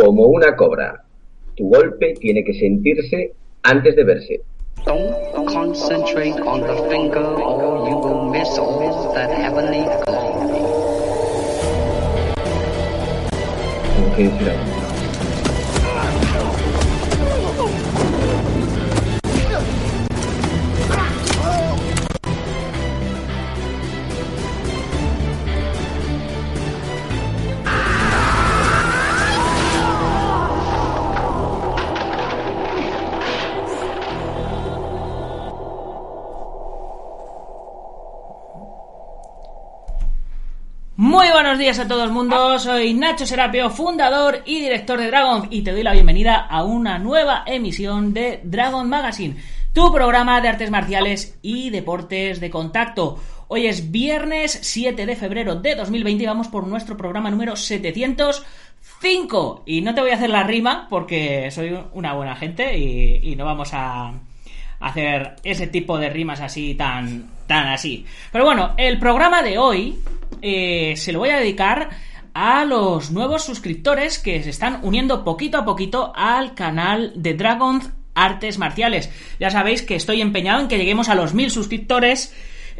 Como una cobra. Tu golpe tiene que sentirse antes de verse. Don't concentrate on the finger or you will miss all that heavenly glory. Muy buenos días a todo el mundo, soy Nacho Serapio, fundador y director de Dragon y te doy la bienvenida a una nueva emisión de Dragon Magazine, tu programa de artes marciales y deportes de contacto. Hoy es viernes 7 de febrero de 2020 y vamos por nuestro programa número 705 y no te voy a hacer la rima porque soy una buena gente y, y no vamos a hacer ese tipo de rimas así tan tan así. Pero bueno, el programa de hoy eh, se lo voy a dedicar a los nuevos suscriptores que se están uniendo poquito a poquito al canal de Dragons Artes Marciales. Ya sabéis que estoy empeñado en que lleguemos a los mil suscriptores.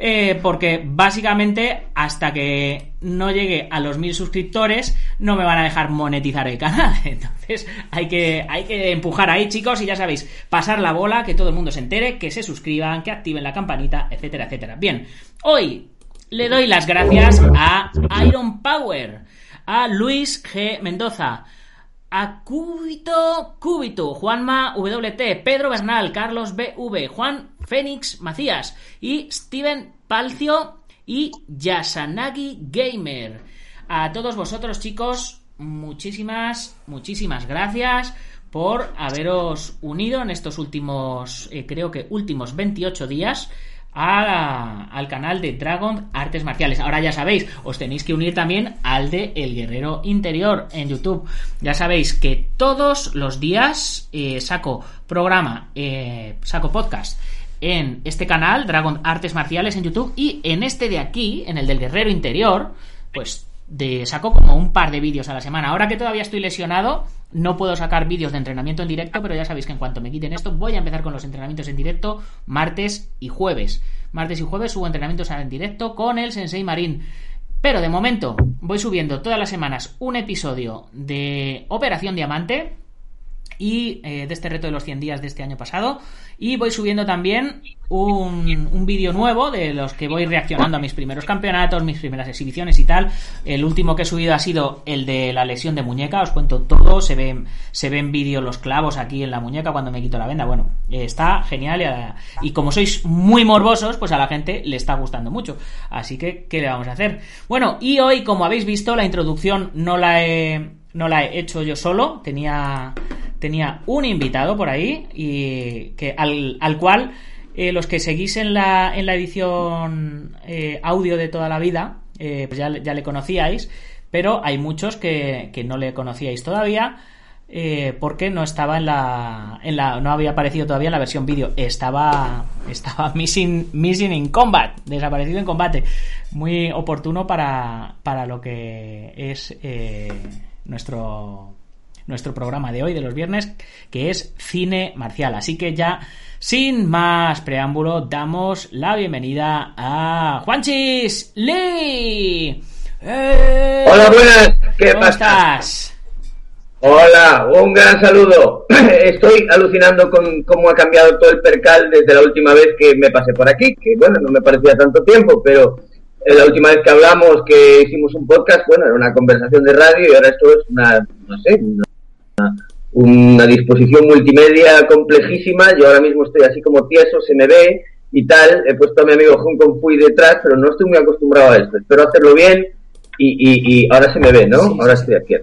Eh, porque básicamente hasta que no llegue a los mil suscriptores no me van a dejar monetizar el canal. Entonces hay que, hay que empujar ahí, chicos, y ya sabéis, pasar la bola, que todo el mundo se entere, que se suscriban, que activen la campanita, etcétera, etcétera. Bien, hoy le doy las gracias a Iron Power, a Luis G. Mendoza, a Cúbito Cúbito, Juanma WT, Pedro Bernal, Carlos BV, Juan Fénix Macías y Steven Palcio y Yasanagi Gamer. A todos vosotros, chicos, muchísimas, muchísimas gracias por haberos unido en estos últimos, eh, creo que últimos 28 días al canal de Dragon Artes Marciales. Ahora ya sabéis, os tenéis que unir también al de El Guerrero Interior en YouTube. Ya sabéis que todos los días eh, saco programa, eh, saco podcast en este canal, Dragon Artes Marciales en YouTube, y en este de aquí, en el del Guerrero Interior, pues de saco como un par de vídeos a la semana. Ahora que todavía estoy lesionado, no puedo sacar vídeos de entrenamiento en directo, pero ya sabéis que en cuanto me quiten esto, voy a empezar con los entrenamientos en directo martes y jueves. Martes y jueves subo entrenamientos en directo con el Sensei Marín. Pero de momento voy subiendo todas las semanas un episodio de Operación Diamante y eh, de este reto de los 100 días de este año pasado. Y voy subiendo también un, un vídeo nuevo de los que voy reaccionando a mis primeros campeonatos, mis primeras exhibiciones y tal. El último que he subido ha sido el de la lesión de muñeca. Os cuento todo. Se ven, se ven vídeos los clavos aquí en la muñeca cuando me quito la venda. Bueno, está genial. Y como sois muy morbosos, pues a la gente le está gustando mucho. Así que, ¿qué le vamos a hacer? Bueno, y hoy, como habéis visto, la introducción no la he, no la he hecho yo solo. Tenía tenía un invitado por ahí y que al, al cual eh, los que seguís en la, en la edición eh, audio de toda la vida eh, pues ya, ya le conocíais pero hay muchos que, que no le conocíais todavía porque no estaba en la, en la no había aparecido todavía en la versión vídeo. Estaba estaba missing missing in combat desaparecido en combate. Muy oportuno para, para lo que es nuestro nuestro programa de hoy, de los viernes, que es cine marcial. Así que ya, sin más preámbulo, damos la bienvenida a Juanchis Lee. ¡Eh! Hola, buenas. ¿Qué ¿Cómo pasa? estás? Hola, un gran saludo. Estoy alucinando con cómo ha cambiado todo el percal desde la última vez que me pasé por aquí, que bueno, no me parecía tanto tiempo, pero la última vez que hablamos, que hicimos un podcast, bueno, era una conversación de radio y ahora esto es una, no sé, una, una disposición multimedia complejísima. Yo ahora mismo estoy así como tieso, se me ve y tal. He puesto a mi amigo Hong Kong Fui detrás, pero no estoy muy acostumbrado a esto. Espero hacerlo bien y, y, y ahora se me ve, ¿no? Ahora estoy aquí.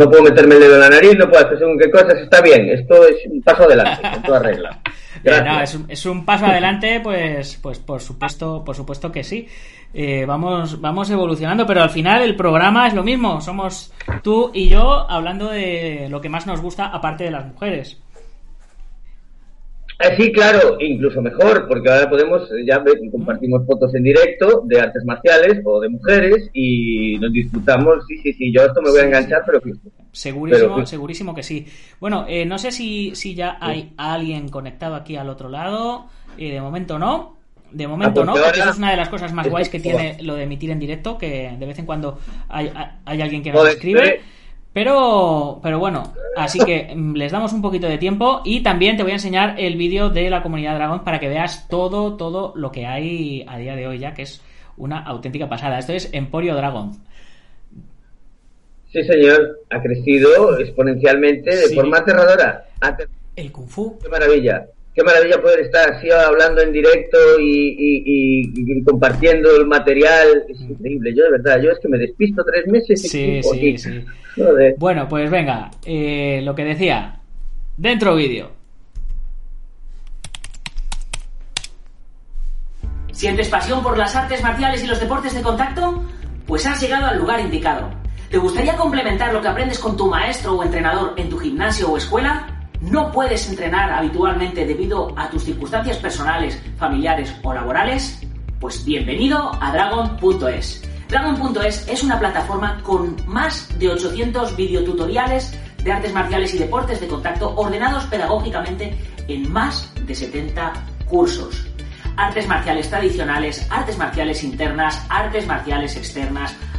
No puedo meterme el dedo en la nariz, no puedo hacer según qué cosas, está bien, esto es un paso adelante, con toda regla. Eh, no, es, un, es, un, paso adelante, pues, pues por supuesto, por supuesto que sí. Eh, vamos, vamos evolucionando, pero al final el programa es lo mismo. Somos tú y yo hablando de lo que más nos gusta, aparte de las mujeres. Eh, sí, claro, incluso mejor, porque ahora podemos, ya compartimos fotos en directo de artes marciales o de mujeres y nos disfrutamos. Sí, sí, sí, yo esto me voy a enganchar, pero Segurísimo, segurísimo que sí. Bueno, eh, no sé si, si ya hay alguien conectado aquí al otro lado. Eh, de momento no. De momento no, porque eso es una de las cosas más guays que tiene lo de emitir en directo, que de vez en cuando hay, hay alguien que nos escribe. Pero, pero bueno, así que mm, les damos un poquito de tiempo y también te voy a enseñar el vídeo de la comunidad Dragon para que veas todo, todo lo que hay a día de hoy ya, que es una auténtica pasada. Esto es Emporio Dragon. Sí, señor, ha crecido exponencialmente de forma aterradora. El Kung Fu. Qué maravilla. Qué maravilla poder estar así hablando en directo y, compartiendo el material. Es mm. increíble. Yo, de verdad, yo es que me despisto tres meses. Sí, sí, sí. Bueno, pues venga, eh, lo que decía. Dentro vídeo. ¿Sientes pasión por las artes marciales y los deportes de contacto? Pues has llegado al lugar indicado. ¿Te gustaría complementar lo que aprendes con tu maestro o entrenador en tu gimnasio o escuela? ¿No puedes entrenar habitualmente debido a tus circunstancias personales, familiares o laborales? Pues bienvenido a Dragon.es. Dragon.es es una plataforma con más de 800 videotutoriales de artes marciales y deportes de contacto ordenados pedagógicamente en más de 70 cursos. Artes marciales tradicionales, artes marciales internas, artes marciales externas,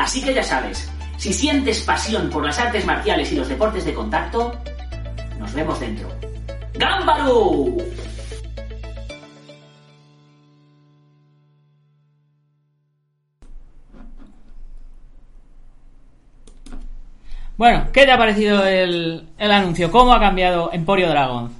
Así que ya sabes, si sientes pasión por las artes marciales y los deportes de contacto, nos vemos dentro. ¡Gámbaro! Bueno, ¿qué te ha parecido el, el anuncio? ¿Cómo ha cambiado Emporio Dragon?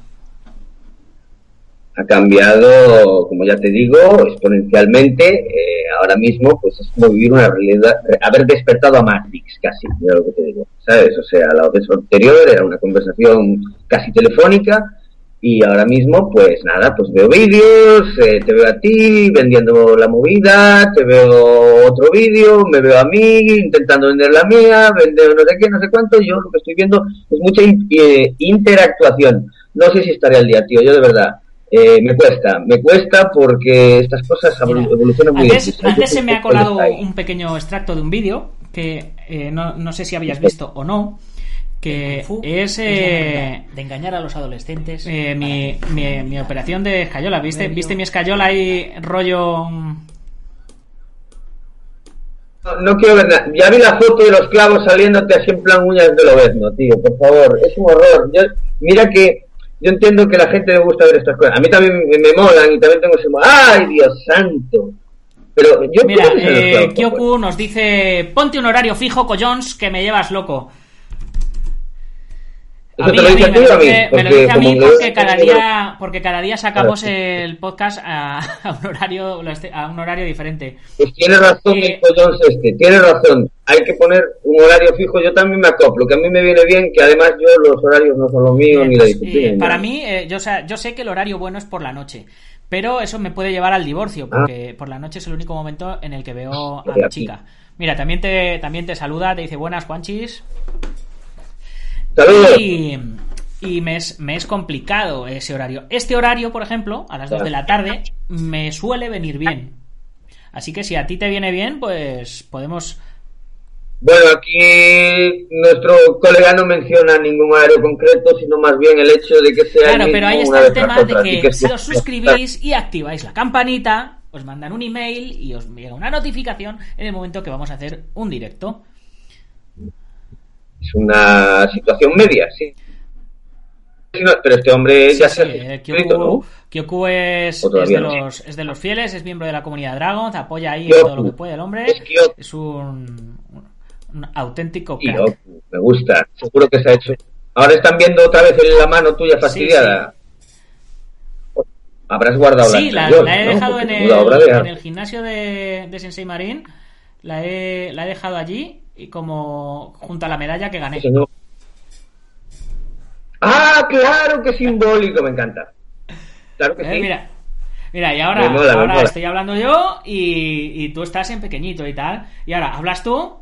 Ha cambiado, como ya te digo, exponencialmente. Eh, ahora mismo, pues es como vivir una realidad, haber despertado a Matrix casi, mira lo que te digo, ¿sabes? O sea, la vez anterior era una conversación casi telefónica y ahora mismo, pues nada, pues veo vídeos, eh, te veo a ti vendiendo la movida, te veo otro vídeo, me veo a mí intentando vender la mía, vender no sé qué, no sé cuánto. Yo lo que estoy viendo es mucha eh, interactuación. No sé si estaré al día, tío, yo de verdad eh, me cuesta, me cuesta porque estas cosas evolucionan muy antes, Antes se me ha colado un pequeño extracto de un vídeo que eh, no, no, sé si habías visto o no, que es eh, de engañar a los adolescentes. mi, mi, mi, operación de escayola, ¿viste? ¿Viste mi escayola ahí rollo No, no quiero ver nada. Ya vi la foto de los clavos saliéndote así en plan uñas de lobezno, tío, por favor. Es un horror. Yo, mira que yo entiendo que a la gente le gusta ver estas cosas. A mí también me, me molan y también tengo ese... ¡Ay, Dios santo! Pero yo Mira, ¿cómo se los eh, Kyoku nos dice: Ponte un horario fijo, collons, que me llevas loco. A mí, a mí, me lo dice, me lo dice a mí porque cada día, porque cada día sacamos el podcast a, a un horario a un horario diferente. Pues tiene razón Eh, collón este, tiene razón. Hay que poner un horario fijo. Yo también me acoplo, que a mí me viene bien, que además yo los horarios no son los míos ni la Pues, disciplina. eh, para mí, eh, yo, o sea, yo sé que el horario bueno es por la noche, pero eso me puede llevar al divorcio, Ah. porque por la noche es el único momento en el que veo a mi chica. Mira, también te, también te saluda, te dice buenas, Juanchis. Saludos. Y, y me, es, me es complicado ese horario. Este horario, por ejemplo, a las 2 de la tarde, me suele venir bien. Así que si a ti te viene bien, pues podemos... Bueno, aquí nuestro colega no menciona ningún horario concreto, sino más bien el hecho de que sea Claro, pero ahí está el tema de otra, que es si que- os suscribís y activáis la campanita, os mandan un email y os llega una notificación en el momento que vamos a hacer un directo. Es una situación media, sí. Pero este hombre ya Sí, se ha eh, Kyoku, ¿no? Kyoku es, es de no. los, es de los fieles, es miembro de la comunidad Dragon, apoya ahí Kyoku. todo lo que puede el hombre. Es Kyoku. Es un, un auténtico crack. yo, me gusta, seguro que se ha hecho. Ahora están viendo otra vez en la mano tuya fastidiada. Habrás guardado Sí, la, anterior, la he ¿no? dejado en de el gimnasio de, de Sensei Marín. La he, la he dejado allí y como junto a la medalla que gané. Señor. Ah, claro, qué simbólico, me encanta. Claro que Eh, sí. Mira, mira, y ahora, mola, ahora estoy hablando yo y, y tú estás en pequeñito y tal. Y ahora, ¿hablas tú?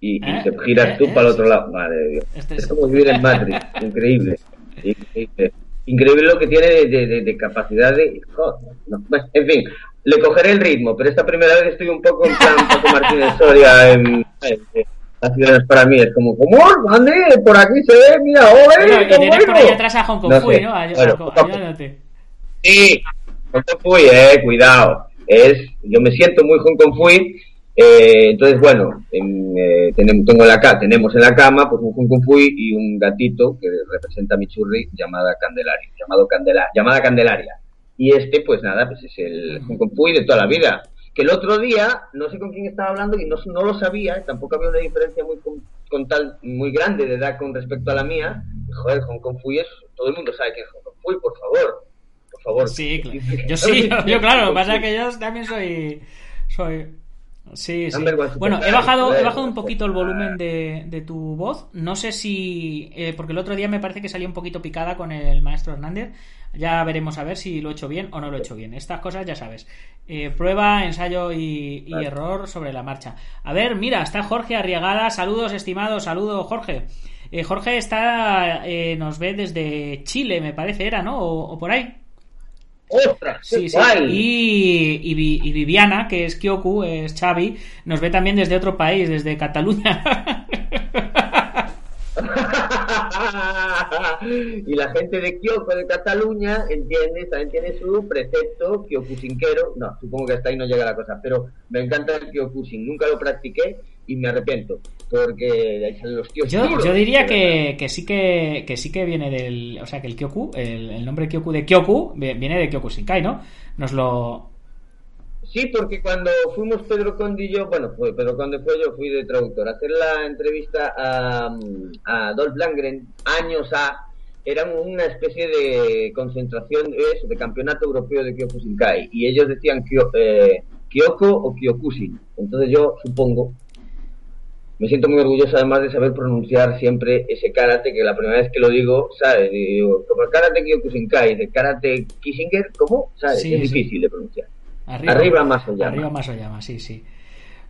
Y, y ¿Eh? te giras ¿Eh? tú ¿Eh? para el otro lado. Madre de Dios. Este es es- como vivir en Matrix. Increíble. Increíble. Increíble lo que tiene de, de- de- de capacidad de. No. En fin, le cogeré el ritmo, pero esta primera vez estoy un poco en plan Paco Martínez Soria en. en- las ciudades para mí es como, ¿cómo? ¿Dónde? Por aquí se ve, mira. Bueno, y qué tienes por bueno! ahí atrás a Hong Kong No Fui, sé. Bueno, ayúdate. Sí, Hong Kong Fui, eh, cuidado. Es, yo me siento muy Hong Kong Fui. Eh, entonces, bueno, en, eh, tenemos, tengo en la tenemos en la cama pues un Hong Kong Fui y un gatito que representa a mi churri llamada Candelaria, llamado Candela, llamada Candelaria. Y este, pues nada, pues es el Hong Kong Fui de toda la vida. Que el otro día, no sé con quién estaba hablando y no, no lo sabía, tampoco había una diferencia muy con, con tal, muy grande de edad con respecto a la mía. Joder, Hong Kong Fui es, todo el mundo sabe que es Hong Kong Fui, por favor. Por favor. Sí, claro. Yo sí, yo, claro, lo que pasa es que yo también soy. soy Sí, sí. Bueno, he bajado, he bajado un poquito el volumen de, de tu voz. No sé si. eh, porque el otro día me parece que salió un poquito picada con el maestro Hernández. Ya veremos a ver si lo he hecho bien o no lo he hecho bien. Estas cosas ya sabes. Eh, prueba, ensayo y, error sobre la marcha. A ver, mira, está Jorge Arriagada. Saludos, estimados. Saludos, Jorge. Eh, Jorge está. eh, nos ve desde Chile, me parece, era, ¿no? O- o por ahí. ¡Ostras! Sí, sí. Y, y y Viviana, que es Kyoku, es Xavi, nos ve también desde otro país, desde Cataluña. y la gente de Kioco, de Cataluña, entiende, también tiene su precepto kiokusinquero. No, supongo que hasta ahí no llega la cosa, pero me encanta el kiokusin. Nunca lo practiqué y me arrepiento, porque de ahí salen los tíos. Yo, yo diría que, que sí que, que sí que viene del. O sea, que el Kyoku, el, el nombre Kyoku de Kyoku, vi- viene de Kyoku Shinkai, ¿no? Nos lo. Sí, porque cuando fuimos Pedro Conde y yo, bueno, fue Pedro Conde fue yo, fui de traductor, a hacer la entrevista a, a Dolph Langren, años a, eran una especie de concentración de, eso, de campeonato europeo de Kyokushinkai, y ellos decían Kyo, eh, Kyoko o Kyokushin. Entonces yo supongo, me siento muy orgulloso además de saber pronunciar siempre ese karate, que la primera vez que lo digo, ¿sabes? Digo, como el karate Kyokushinkai, de karate Kishinger, ¿cómo? ¿Sabes? Sí, es sí. difícil de pronunciar. Arriba, Arriba más Oyama. Arriba más Oyama, sí, sí.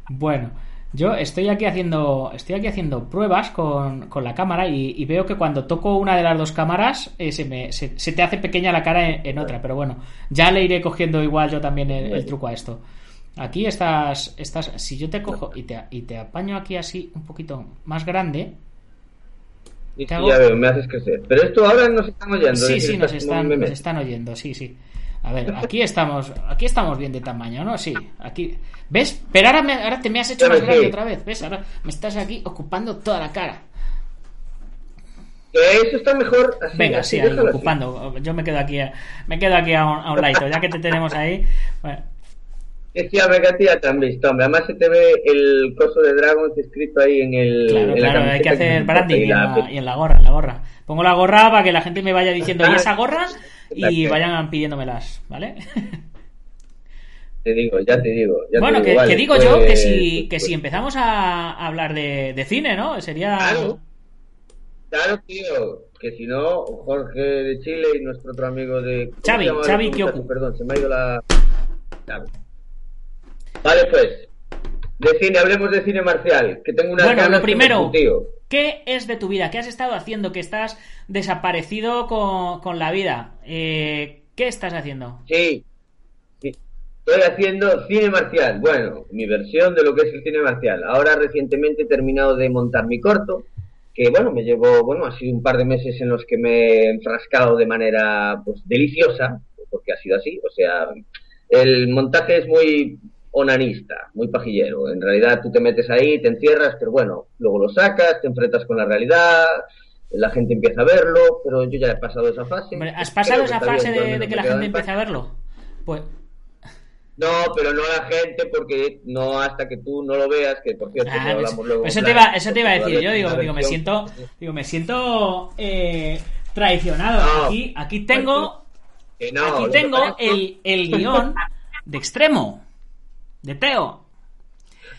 Bueno, yo estoy aquí haciendo, estoy aquí haciendo pruebas con, con la cámara y, y veo que cuando toco una de las dos cámaras eh, se, me, se, se te hace pequeña la cara en, en otra, pero bueno, ya le iré cogiendo igual yo también el, el truco a esto. Aquí estás, estás, si yo te cojo y te, y te apaño aquí así un poquito más grande, ya veo, me haces crecer. Pero esto ahora nos están oyendo. sí, sí, nos están, nos están oyendo, sí, sí. A ver, aquí estamos, aquí estamos bien de tamaño, ¿no? Sí, aquí. ¿Ves? Pero ahora, me- ahora te me has hecho más grande otra vez, ¿ves? Ahora me estás aquí ocupando toda la cara. Que eso está mejor así. Venga, así, sí, ahí, déjalo así. ocupando. Yo me quedo aquí, a- me quedo aquí a un, a un ya que te tenemos ahí. Bueno, Decía Mega tía también visto, hombre. Además se te ve el coso de Dragons escrito ahí en el. claro, en la claro, hay que hacer branding y y en, la- la, y en la gorra, en la gorra. Pongo la gorra para que la gente me vaya diciendo, ¿y esa gorra? Y vayan pidiéndomelas, ¿vale? Te digo, ya te digo. ya te bueno, digo, que, vale, que digo pues- yo que si, que pues- si empezamos a hablar de, de cine, ¿no? Sería... Claro. Claro, tío. Que si no, Jorge de Chile y nuestro otro amigo de. ¿cómo Xavi, Xavi? Kyoku. Perdón, se me ha ido la. Vale, pues. De cine, hablemos de cine marcial. Que tengo una Bueno, lo primero. ¿qué es de tu vida? ¿Qué has estado haciendo? Que estás desaparecido con, con la vida. Eh, ¿Qué estás haciendo? Sí. sí. Estoy haciendo cine marcial. Bueno, mi versión de lo que es el cine marcial. Ahora recientemente he terminado de montar mi corto. Que bueno, me llevo, bueno, ha sido un par de meses en los que me he enfrascado de manera pues deliciosa, porque ha sido así. O sea, el montaje es muy onanista, muy pajillero. En realidad tú te metes ahí, te encierras, pero bueno, luego lo sacas, te enfrentas con la realidad, la gente empieza a verlo, pero yo ya he pasado esa fase. Hombre, ¿Has pasado esa fase de, que la gente empiece a verlo? Pues No, pero no la gente, porque no hasta que tú no lo veas, que por cierto, Ah, si hablamos pues- luego. eso, te iba, eso te iba a decir yo, digo, digo, me siento, digo, me siento eh, traicionado. No. Aquí, aquí tengo, no, aquí tengo el, el guion de extremo, de Teo.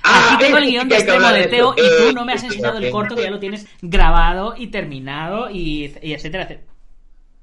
Ah, Aquí tengo el guion de extremo de Teo y tú Eh, no me has enseñado el corto que ya lo tienes grabado y terminado y, y etcétera, etcétera.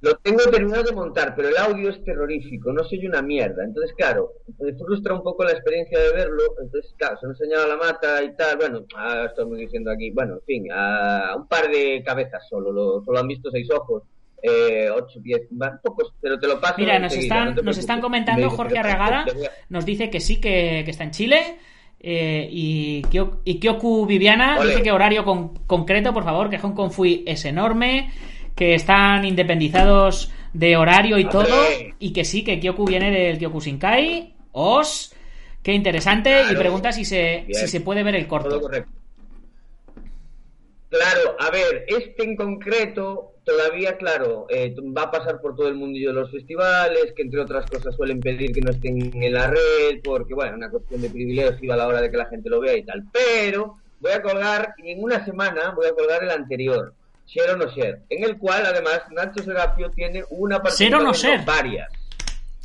Lo tengo terminado de montar, pero el audio es terrorífico, no soy una mierda. Entonces, claro, me frustra un poco la experiencia de verlo. Entonces, claro, se me ha enseñado la mata y tal. Bueno, ah, estamos diciendo aquí, bueno, en fin, a un par de cabezas solo, lo- solo han visto seis ojos. Eh, ocho, diez, va, pocos, pero te lo paso. Mira, nos están, no nos están comentando dice Jorge Arregada, nos dice que sí, que, que está en Chile. eh, y, Kyo- y Kyoku Viviana dice que horario con- concreto, por favor, que Hong Kong Fui es enorme, que están independizados de horario y todo, y que sí, que Kyoku viene del Kyoku Shinkai. Os, qué interesante, y pregunta si se, Bien. si se puede ver el Todo corto. correcto. Claro, a ver, este en concreto todavía, claro, eh, va a pasar por todo el mundillo de los festivales, que entre otras cosas suelen pedir que no estén en la red, porque, bueno, una cuestión de privilegio a la hora de que la gente lo vea y tal. Pero voy a colgar, y en una semana voy a colgar el anterior, Share o no Share, en el cual además Nacho Serapio tiene una Ser no participación, ser. varias.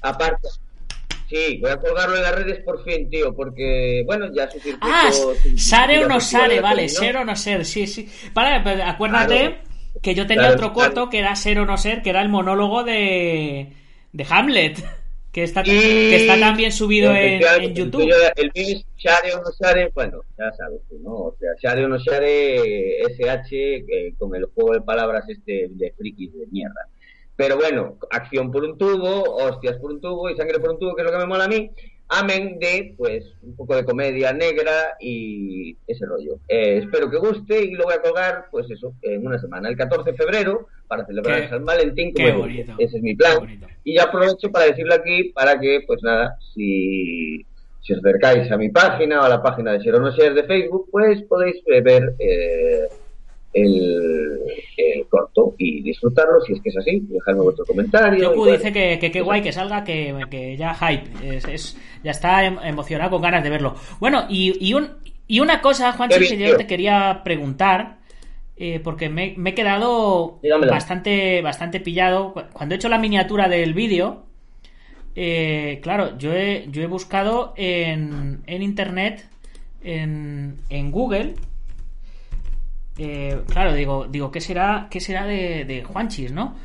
Aparte, Sí, voy a colgarlo en las redes por fin, tío, porque, bueno, ya su circuito... Ah, su- Sare o no Sare, vale, ser o no ser, sí, sí. Vale, pero acuérdate Claro. que yo tenía Claro, otro claro. corto que era ser o no ser, que era el monólogo de, de Hamlet, que está, Y- que está también subido en, en YouTube. yo- el mío es Share o no Share, bueno, ya sabes tú, ¿no? O sea, Share o no Share, SH, eh, con el juego de palabras este de frikis de mierda. Pero bueno, acción por un tubo, hostias por un tubo y sangre por un tubo, que es lo que me mola a mí. Amén de, pues, un poco de comedia negra y ese rollo. Eh, espero que guste y lo voy a colgar, pues eso, en una semana, el 14 de febrero, para celebrar Qué- San Valentín. qué bonito, Ese es mi plan. Y ya aprovecho para decirlo aquí, para que, pues nada, si, si os acercáis a mi página o a la página de Share o no Share de Facebook, pues podéis ver eh, el, el corto y disfrutarlo, si es que es así. Dejadme vuestro comentario. Yoku bueno, dice que, que qué guay que salga, que, que ya hype, es, es- ya está em- emocionado con ganas de verlo. Bueno, y, y, un, y una cosa, Juan, Qué que yo te quería preguntar, eh, porque me, me he quedado bastante, bastante pillado. Cu- Cuando he hecho la miniatura del vídeo, eh, claro, yo he, yo he buscado en, en internet, en, en Google, eh, claro, digo, digo, ¿qué será, qué será de, de Juanchis, no?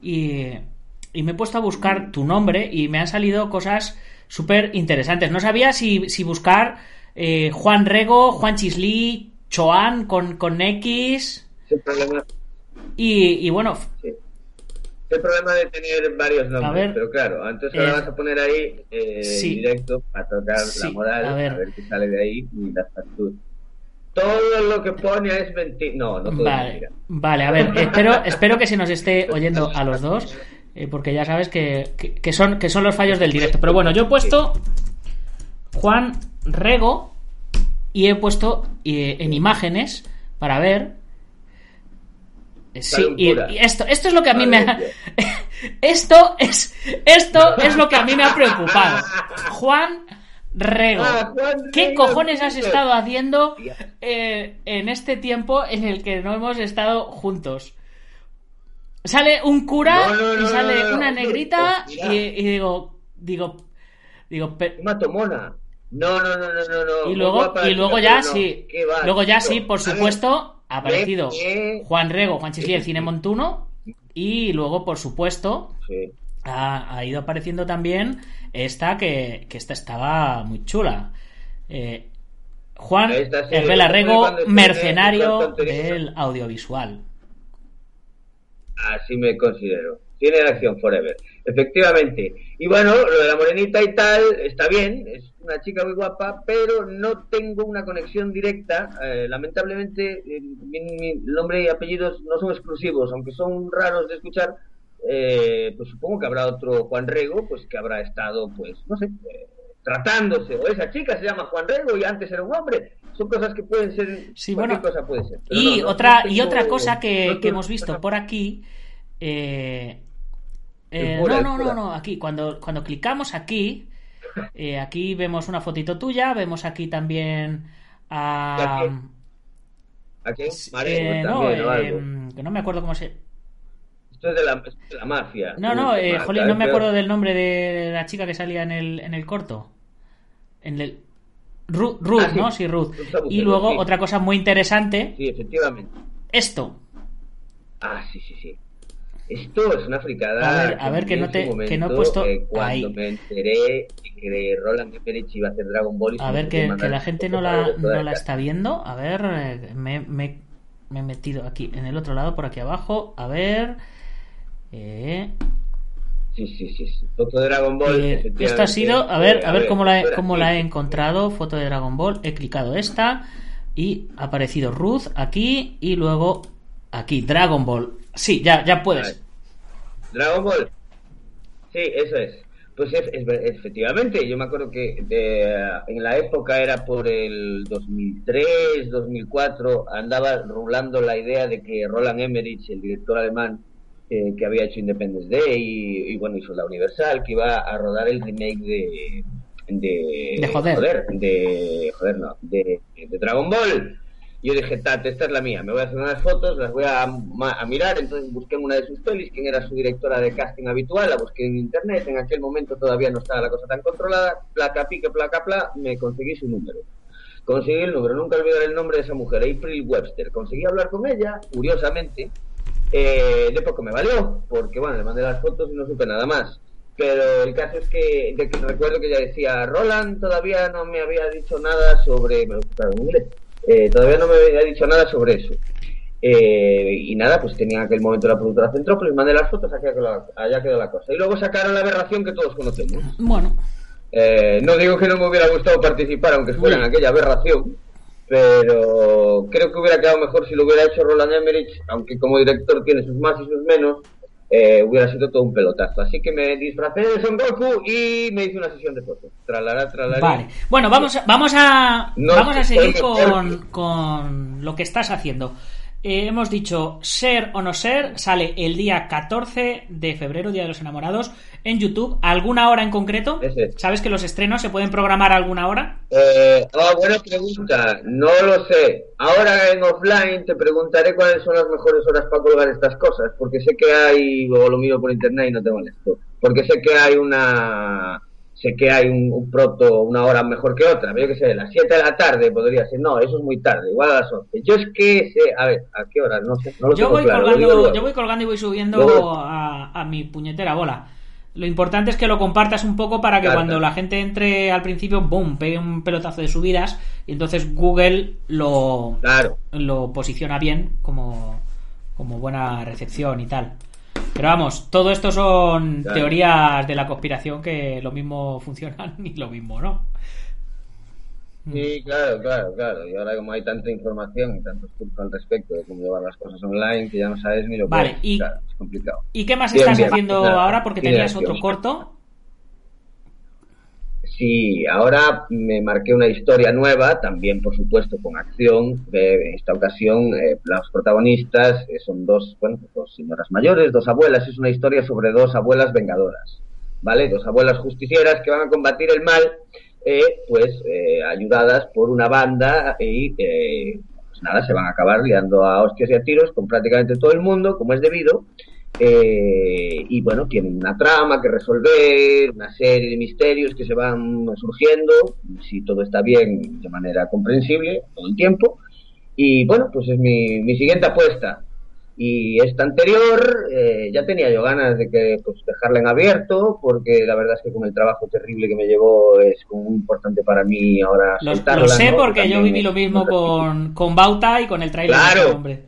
Y, y me he puesto a buscar tu nombre y me han salido cosas súper interesantes. No sabía si, si buscar eh, Juan Rego, Juan Chisli, Choan con, con X. el problema, Y, y bueno, sí. El problema de tener varios nombres, ver, pero claro, entonces eh, ahora vas a poner ahí eh, sí. directo para tocar Sí, la moral, a a ver. ver. qué sale de ahí y las facturas. Todo lo que pone es mentira. No, no todo vale, mentira. vale, a ver, espero, espero que se nos esté oyendo a los dos. eh, porque ya sabes que, que- que son, que son los fallos del directo. Pero bueno, yo he puesto Juan Rego y he puesto eh, en imágenes para ver. Eh, Sí, y, esto, esto es lo que a mí me ha... Esto es, esto es lo que a mí me ha preocupado. Juan Rego. Ah, ¿Qué cojones has tío. estado haciendo eh, en este tiempo en el que no hemos estado juntos? Sale un cura No, no, no, y sale no, no, no. una negrita y, y digo, digo, digo, Una tomona. No, no, no, no, no. no. y luego, y luego ya sí, ¿Qué va, luego ya tío? sí, por supuesto, ha aparecido. Juan Rego, Juan Chisli del Cine Montuno y luego, por supuesto, Sí. ha, ha ido apareciendo también esta que, que esta estaba muy chula. Eh, Juan sí, Herrera esta fue Rego, cuando estuve mercenario del audiovisual. Así me considero. Tiene acción forever. Efectivamente. Y bueno, lo de la morenita y tal está bien. Es una chica muy guapa, pero no tengo una conexión directa. Eh, lamentablemente, eh, mi, mi nombre y apellidos no son exclusivos, aunque son raros de escuchar. Eh, pues supongo que habrá otro Juan Rego, pues que habrá estado, pues, no sé, eh, tratándose. O esa chica se llama Juan Rego y antes era un hombre. Son cosas que pueden ser. Sí, bueno, cosa puede ser. Pero Y no, no, otra, no y otra cosa que, no hemos visto por aquí. eh, eh, no, no, no, no, aquí, cuando, cuando clicamos aquí, eh, aquí vemos una fotito tuya, vemos aquí también a. ¿Y ¿A quién? Marengo eh, no, también, o algo. que no me acuerdo cómo se. Esto es de la, es de la mafia. No, no, eh, jolín, no me acuerdo del nombre de la chica que salía en el, en el corto. En el. Ruth, Ruth, Ah, sí. ¿no? Sí, Ruth. Y luego sí. otra cosa muy interesante, Sí, efectivamente. esto. Ah, sí, sí, sí. Esto es una fricada. A ver, a ver, que no te- su que no he momento, puesto eh, cuando ahí. me enteré de que Roland Emmerich iba a hacer Dragon Ball. y A ver, que, que la gente no la, no la está viendo. A ver, eh, me, me- me he metido aquí en el otro lado, por aquí abajo. A ver. Eh, Sí, sí, sí. sí. Foto de Dragon Ball. eh, esto ha sido. A ver, a ver cómo la, he- cómo la he encontrado. Foto de Dragon Ball. He clicado esta. Y ha aparecido Ruth aquí. Y luego aquí, Dragon Ball. Sí, ya, ya puedes. Dragon Ball. Sí, eso es. Pues es, es- efectivamente, yo me acuerdo que de- en la época era por el 2003, 2004, andaba rulando la idea de que Roland Emmerich, el director alemán eh, que había hecho Independence Day y, y, bueno, hizo la Universal, que iba a rodar el remake de... De, De joder. de, joder, no, de, de Dragon Ball. Yo dije, Tate, esta es la mía, me voy a hacer unas fotos, las voy a, mirar, entonces busqué en una de sus pelis, quién era su directora de casting habitual, la busqué en internet, en aquel momento todavía no estaba la cosa tan controlada, placa pique, placa pla, me conseguí su número. Conseguí el número, nunca olvidaré el nombre de esa mujer, April Webster. Conseguí hablar con ella, curiosamente, eh, de poco me valió, porque bueno, le mandé las fotos y no supe nada más. Pero el caso es que, de que recuerdo que ella decía, Roland todavía no me había dicho nada sobre, me eh, todavía no me había dicho nada sobre eso. Eh, y nada, pues tenía en aquel momento la productora Centrópolis, mandé las fotos, allá quedó, la, allá quedó la cosa. Y luego sacaron la aberración que todos conocemos. Bueno, Eh, no digo que no me hubiera gustado participar, aunque fuera en aquella aberración, pero creo que hubiera quedado mejor si lo hubiera hecho Roland Emmerich, aunque como director tiene sus más y sus menos, eh, hubiera sido todo un pelotazo. Así que me disfracé de Son Goku y me hice una sesión de fotos. Tralará, tralará. vale. Bueno, vamos, a- vamos a, No vamos a seguir con, con lo que estás haciendo. Eh, hemos dicho ser o no ser, sale el día 14 de febrero, Día de los Enamorados, en YouTube. ¿Alguna hora en concreto? Ese. ¿Sabes que los estrenos se pueden programar a alguna hora? Eh, ah, buena pregunta. No lo sé. Ahora en offline te preguntaré cuáles son las mejores horas para colgar estas cosas, porque sé que hay, o lo miro por internet y no tengo esto, porque sé que hay una, sé que hay un, un proto, una hora mejor que otra. Yo que sé, las 7 de la tarde podría ser. No, eso es muy tarde, igual a las 11. Yo es que sé, a ver, ¿a qué hora? No sé, no lo Yo voy, claro, colgando, yo voy colgando y voy subiendo Luego. a, a mi puñetera bola. Lo importante es que lo compartas un poco para que Claro. cuando la gente entre al principio, boom, pegue un pelotazo de subidas y entonces Google lo, Claro. lo posiciona bien como, como buena recepción y tal. Pero vamos, todo esto son Claro. teorías de la conspiración que lo mismo funcionan y lo mismo no. Sí, claro, claro, claro. Y ahora como hay tanta información y tantos cursos al respecto de cómo llevar las cosas online que ya no sabes ni lo Vale, que es. y- Claro, es complicado. ¿Y qué más Bien, estás bien, haciendo nada, ahora? Porque tenías otro corto. Sí, ahora me marqué una historia nueva, también por supuesto con acción. Eh, en esta ocasión eh, los protagonistas eh, son dos, bueno, dos señoras mayores, dos abuelas. Es una historia sobre dos abuelas vengadoras, ¿vale? Dos abuelas justicieras que van a combatir el mal, eh, pues ayudadas por una banda y pues nada, se van a acabar liando a hostias y a tiros con prácticamente todo el mundo, como es debido. Eh, y bueno, tienen una trama que resolver, una serie de misterios que se van surgiendo, si todo está bien de manera comprensible todo el tiempo. Y bueno, pues es mi, mi siguiente apuesta. Y esta anterior eh, ya tenía yo ganas de que pues dejarla en abierto, porque la verdad es que con el trabajo terrible que me llevó es muy importante para mí ahora Lo, lo sé ¿no? porque yo viví lo mismo con, con Bauta y con el trailer Claro. de este hombre.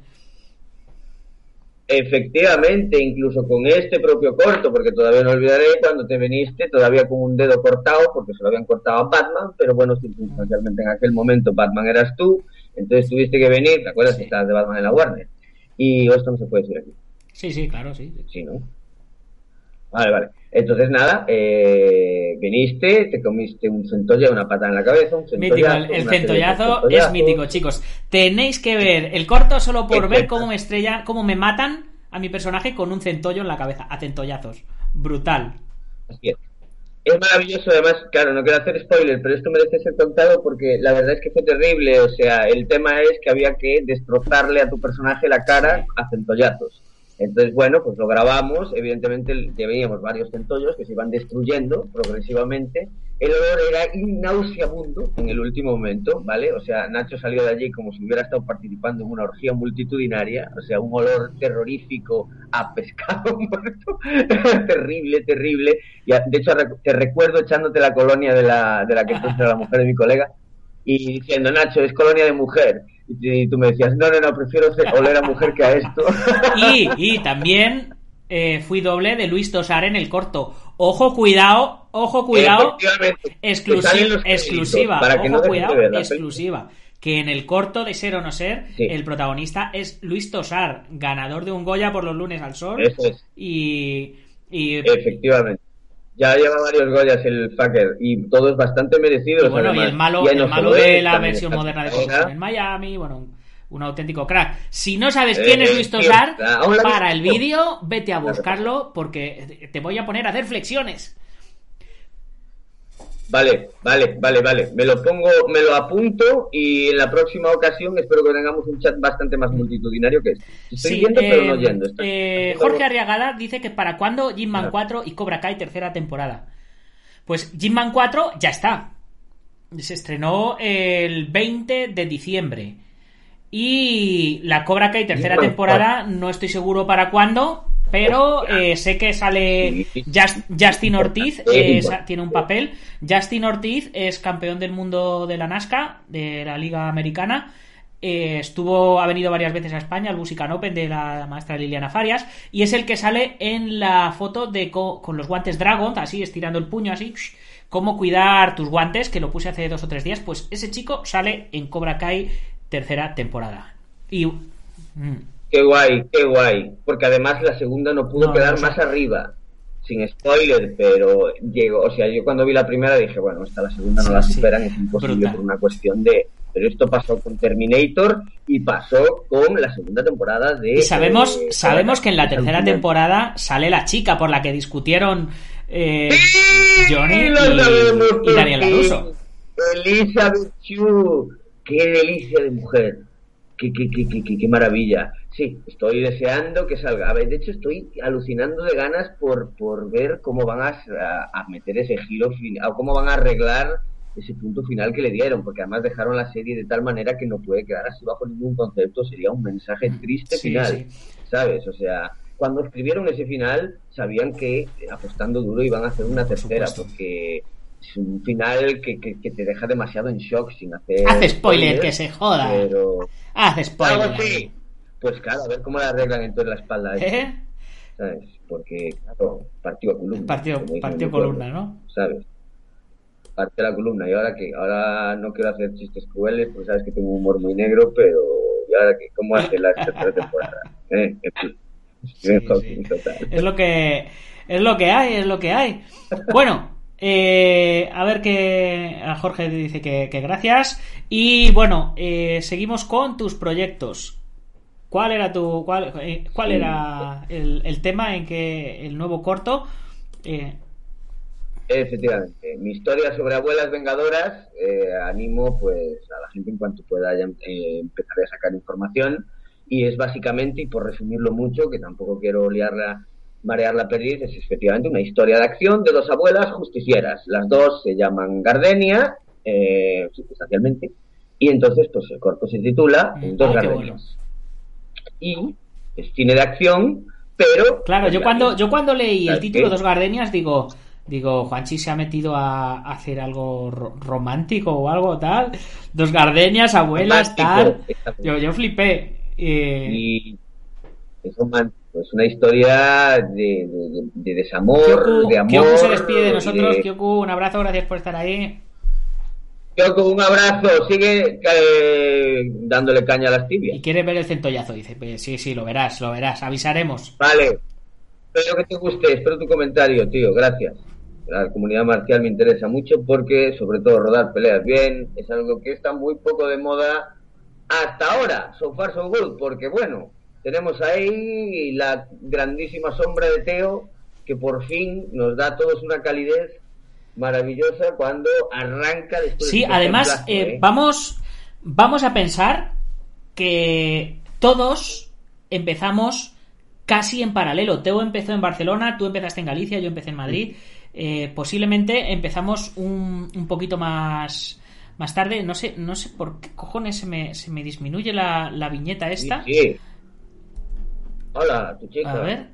Efectivamente, incluso con este propio corto, porque todavía no olvidaré cuando te viniste todavía con un dedo cortado, porque se lo habían cortado a Batman, pero bueno, circunstancialmente en aquel momento Batman eras tú, entonces tuviste que venir, ¿te acuerdas que estabas de Batman en la Warner? Y esto no se puede decir aquí, Sí, sí, claro, sí. ¿sí, no? Vale, vale. Entonces nada, eh, viniste, te comiste un centolla, una pata en la cabeza, un Mítico, centollazo, el, el centollazo es mítico, chicos. Tenéis que ver el corto solo por ver cómo me estrellan, cómo me matan a mi personaje con un centollo en la cabeza, a centollazos. Brutal. Así es. Es maravilloso, además, claro, no quiero hacer spoiler, pero esto merece ser contado porque la verdad es que fue terrible. O sea, el tema es que había que destrozarle a tu personaje la cara a centollazos. Entonces, bueno, pues lo grabamos. Evidentemente, veíamos varios centollos que se iban destruyendo progresivamente. El olor era nauseabundo en el último momento, ¿vale? O sea, Nacho salió de allí como si hubiera estado participando en una orgía multitudinaria. O sea, un olor terrorífico a pescado muerto. terrible, terrible. Y de hecho, te recuerdo echándote la colonia de la, de la que puso la mujer de mi colega y diciendo, Nacho, es colonia de mujer. Y, tú- me decías, no, no, no, prefiero ser- oler a mujer que a esto. Y, y también eh, fui doble de Luis Tosar en el corto. Ojo, cuidado, ojo, cuidado. Efectivamente, Exclusi- te salen los créditos, exclusiva, para que ojo, no dejes de cuidado, la exclusiva. Que en el corto de Ser o No Ser, Sí. el protagonista es Luis Tosar, ganador de un Goya por los lunes al sol. Eso es. Y, y, Efectivamente. Ya lleva varios Goyas el fucker y todos bastante merecidos. y bueno, y el malo, el malo de la versión moderna de. Corrupción en Miami, bueno, un, auténtico crack. Si no sabes Eh, quién es Luis Tosar, para el vídeo, vete a buscarlo porque te voy a poner a hacer flexiones. Vale, vale, vale, vale. Me lo pongo, me lo apunto y en la próxima ocasión espero que tengamos un chat bastante más multitudinario que este. Estoy Sí, viendo pero eh, no oyendo. Estoy eh, Jorge Arriagada dice que para cuándo Jim Man Claro. 4 y Cobra Kai tercera temporada. Pues Jim Man 4 ya está. Se estrenó el 20 de diciembre. Y la Cobra Kai tercera temporada no estoy seguro para cuándo, pero eh, sé que sale. Just- Justin Ortiz, eh, tiene un papel. Justin Ortiz es campeón del mundo de la NASCAR, de la Liga Americana. Eh, estuvo, ha venido varias veces a España al Busican Open de la maestra Liliana Farias y es el que sale en la foto de co- con los guantes Dragon, así estirando el puño así, cómo cuidar tus guantes, que lo puse hace dos o tres días, pues ese chico sale en Cobra Kai tercera temporada. Y mm, Qué guay, qué guay. Porque además la segunda no pudo No, quedar no, más arriba. Sin spoiler, pero llegó. O sea, yo cuando vi la primera dije, bueno, esta la segunda no Sí, la sí. superan, es imposible Brutal. por una cuestión de. Pero esto pasó con Terminator y pasó con la segunda temporada de. Y sabemos, eh, sabemos que en la tercera temporada sale la chica por la que discutieron eh, ¡Sí! Johnny y, Daniel. Laruso. Elizabeth Chu. Qué delicia de mujer. Qué, qué, qué, qué, qué, qué maravilla. Sí, estoy deseando que salga. A ver, de hecho, estoy alucinando de ganas por, por ver cómo van a, meter ese giro final, o cómo van a arreglar ese punto final que le dieron, porque además dejaron la serie de tal manera que no puede quedar así bajo ningún concepto, sería un mensaje triste Mm, Sí, final, sí. ¿sabes? O sea, cuando escribieron ese final, sabían que apostando duro iban a hacer una tercera, supuesto. porque es un final que, que, que te deja demasiado en shock sin hacer... Hace spoiler, que se joda. Pero... Haz spoiler. Así. Pues claro, a ver cómo le arreglan entonces la espalda. esto, ¿Eh? ¿Sabes? Porque, claro, partió a columna. Partió, partió columna, ¿no? ¿Sabes? parte de la columna. Y ahora que ahora no quiero hacer chistes crueles, porque sabes que tengo un humor muy negro, pero ¿y ahora que cómo hace la tercera temporada? ¿Eh? Sí, sí. Es lo que es lo que hay, es lo que hay. Bueno, eh, a ver que a Jorge dice que, que gracias y bueno, eh, seguimos con tus proyectos. ¿Cuál era tu cuál, eh, cuál era el, el, tema en que el nuevo corto? Eh, Efectivamente, mi historia sobre abuelas vengadoras eh, animo pues a la gente en cuanto pueda ya, eh, empezar a sacar información. Y es básicamente y por resumirlo mucho que tampoco quiero liarla marear la perdiz es efectivamente una historia de acción de dos abuelas justicieras. Las dos se llaman Gardenia eh, sustancialmente y entonces pues el corto se titula Dos Ah, qué Gardenias y es cine de acción pero Claro, yo cuando, yo cuando leí el ¿sabes título? Dos Gardenias digo, digo, Juanchi se ha metido a hacer algo ro- romántico o algo tal. Dos Gardenias, abuelas, tal. Yo, yo flipé. Eh, y es romántico, es una historia de, de- de desamor, Kyoku, de amor. Kyoku se despide de nosotros. de- Kyoku, un abrazo, gracias por estar ahí. Kyoku, un abrazo, sigue eh, dándole caña a las tibias. Y quiere ver el centollazo, dice. Pues sí, sí, lo verás, lo verás, avisaremos. Vale, espero que te guste, espero tu comentario, tío, gracias. La comunidad marcial me interesa mucho porque, sobre todo, rodar peleas bien es algo que está muy poco de moda hasta ahora, so far so good, porque bueno, tenemos ahí la grandísima sombra de Teo que por fin nos da a todos una calidez maravillosa cuando arranca después Sí, de además, plazo, eh, ¿eh? vamos, vamos a pensar que todos empezamos casi en paralelo. Teo empezó en Barcelona, tú empezaste en Galicia, yo empecé en Madrid. Eh, posiblemente empezamos un, un poquito más, más tarde. No sé, no sé por qué cojones se me, se me disminuye la, la viñeta esta. Sí, sí. Hola, tu chica. A ver.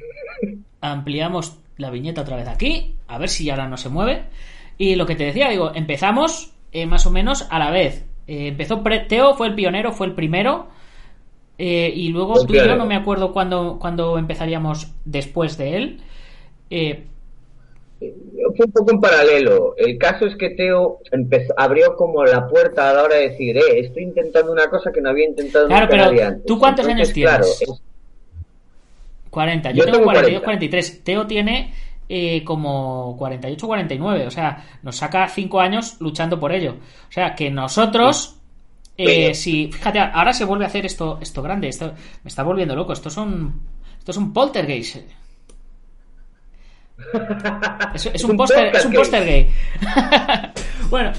Ampliamos la viñeta otra vez aquí. A ver si ahora no se mueve. Y lo que te decía, digo, empezamos eh, más o menos a la vez. Eh, empezó pre- Teo, fue el pionero, fue el primero. Eh, y luego tú y yo no me acuerdo cuándo, cuándo empezaríamos después de él. Fue un poco en paralelo. El caso es que Teo empezó, abrió como la puerta a la hora de decir, eh, estoy intentando una cosa que no había intentado Claro, nunca pero nadie antes. ¿tú cuántos Entonces, años tienes? Claro, es- 40. Yo, Yo tengo tengo 42, 40. 43. Teo tiene eh, como 48, 49. O sea, nos saca 5 años luchando por ello. O sea, que nosotros. eh, si, fíjate, ahora se vuelve a hacer esto, esto grande. Esto me está volviendo loco. Estos son. Esto es un poltergeist. Es, es un póster, es un póster gay. bueno,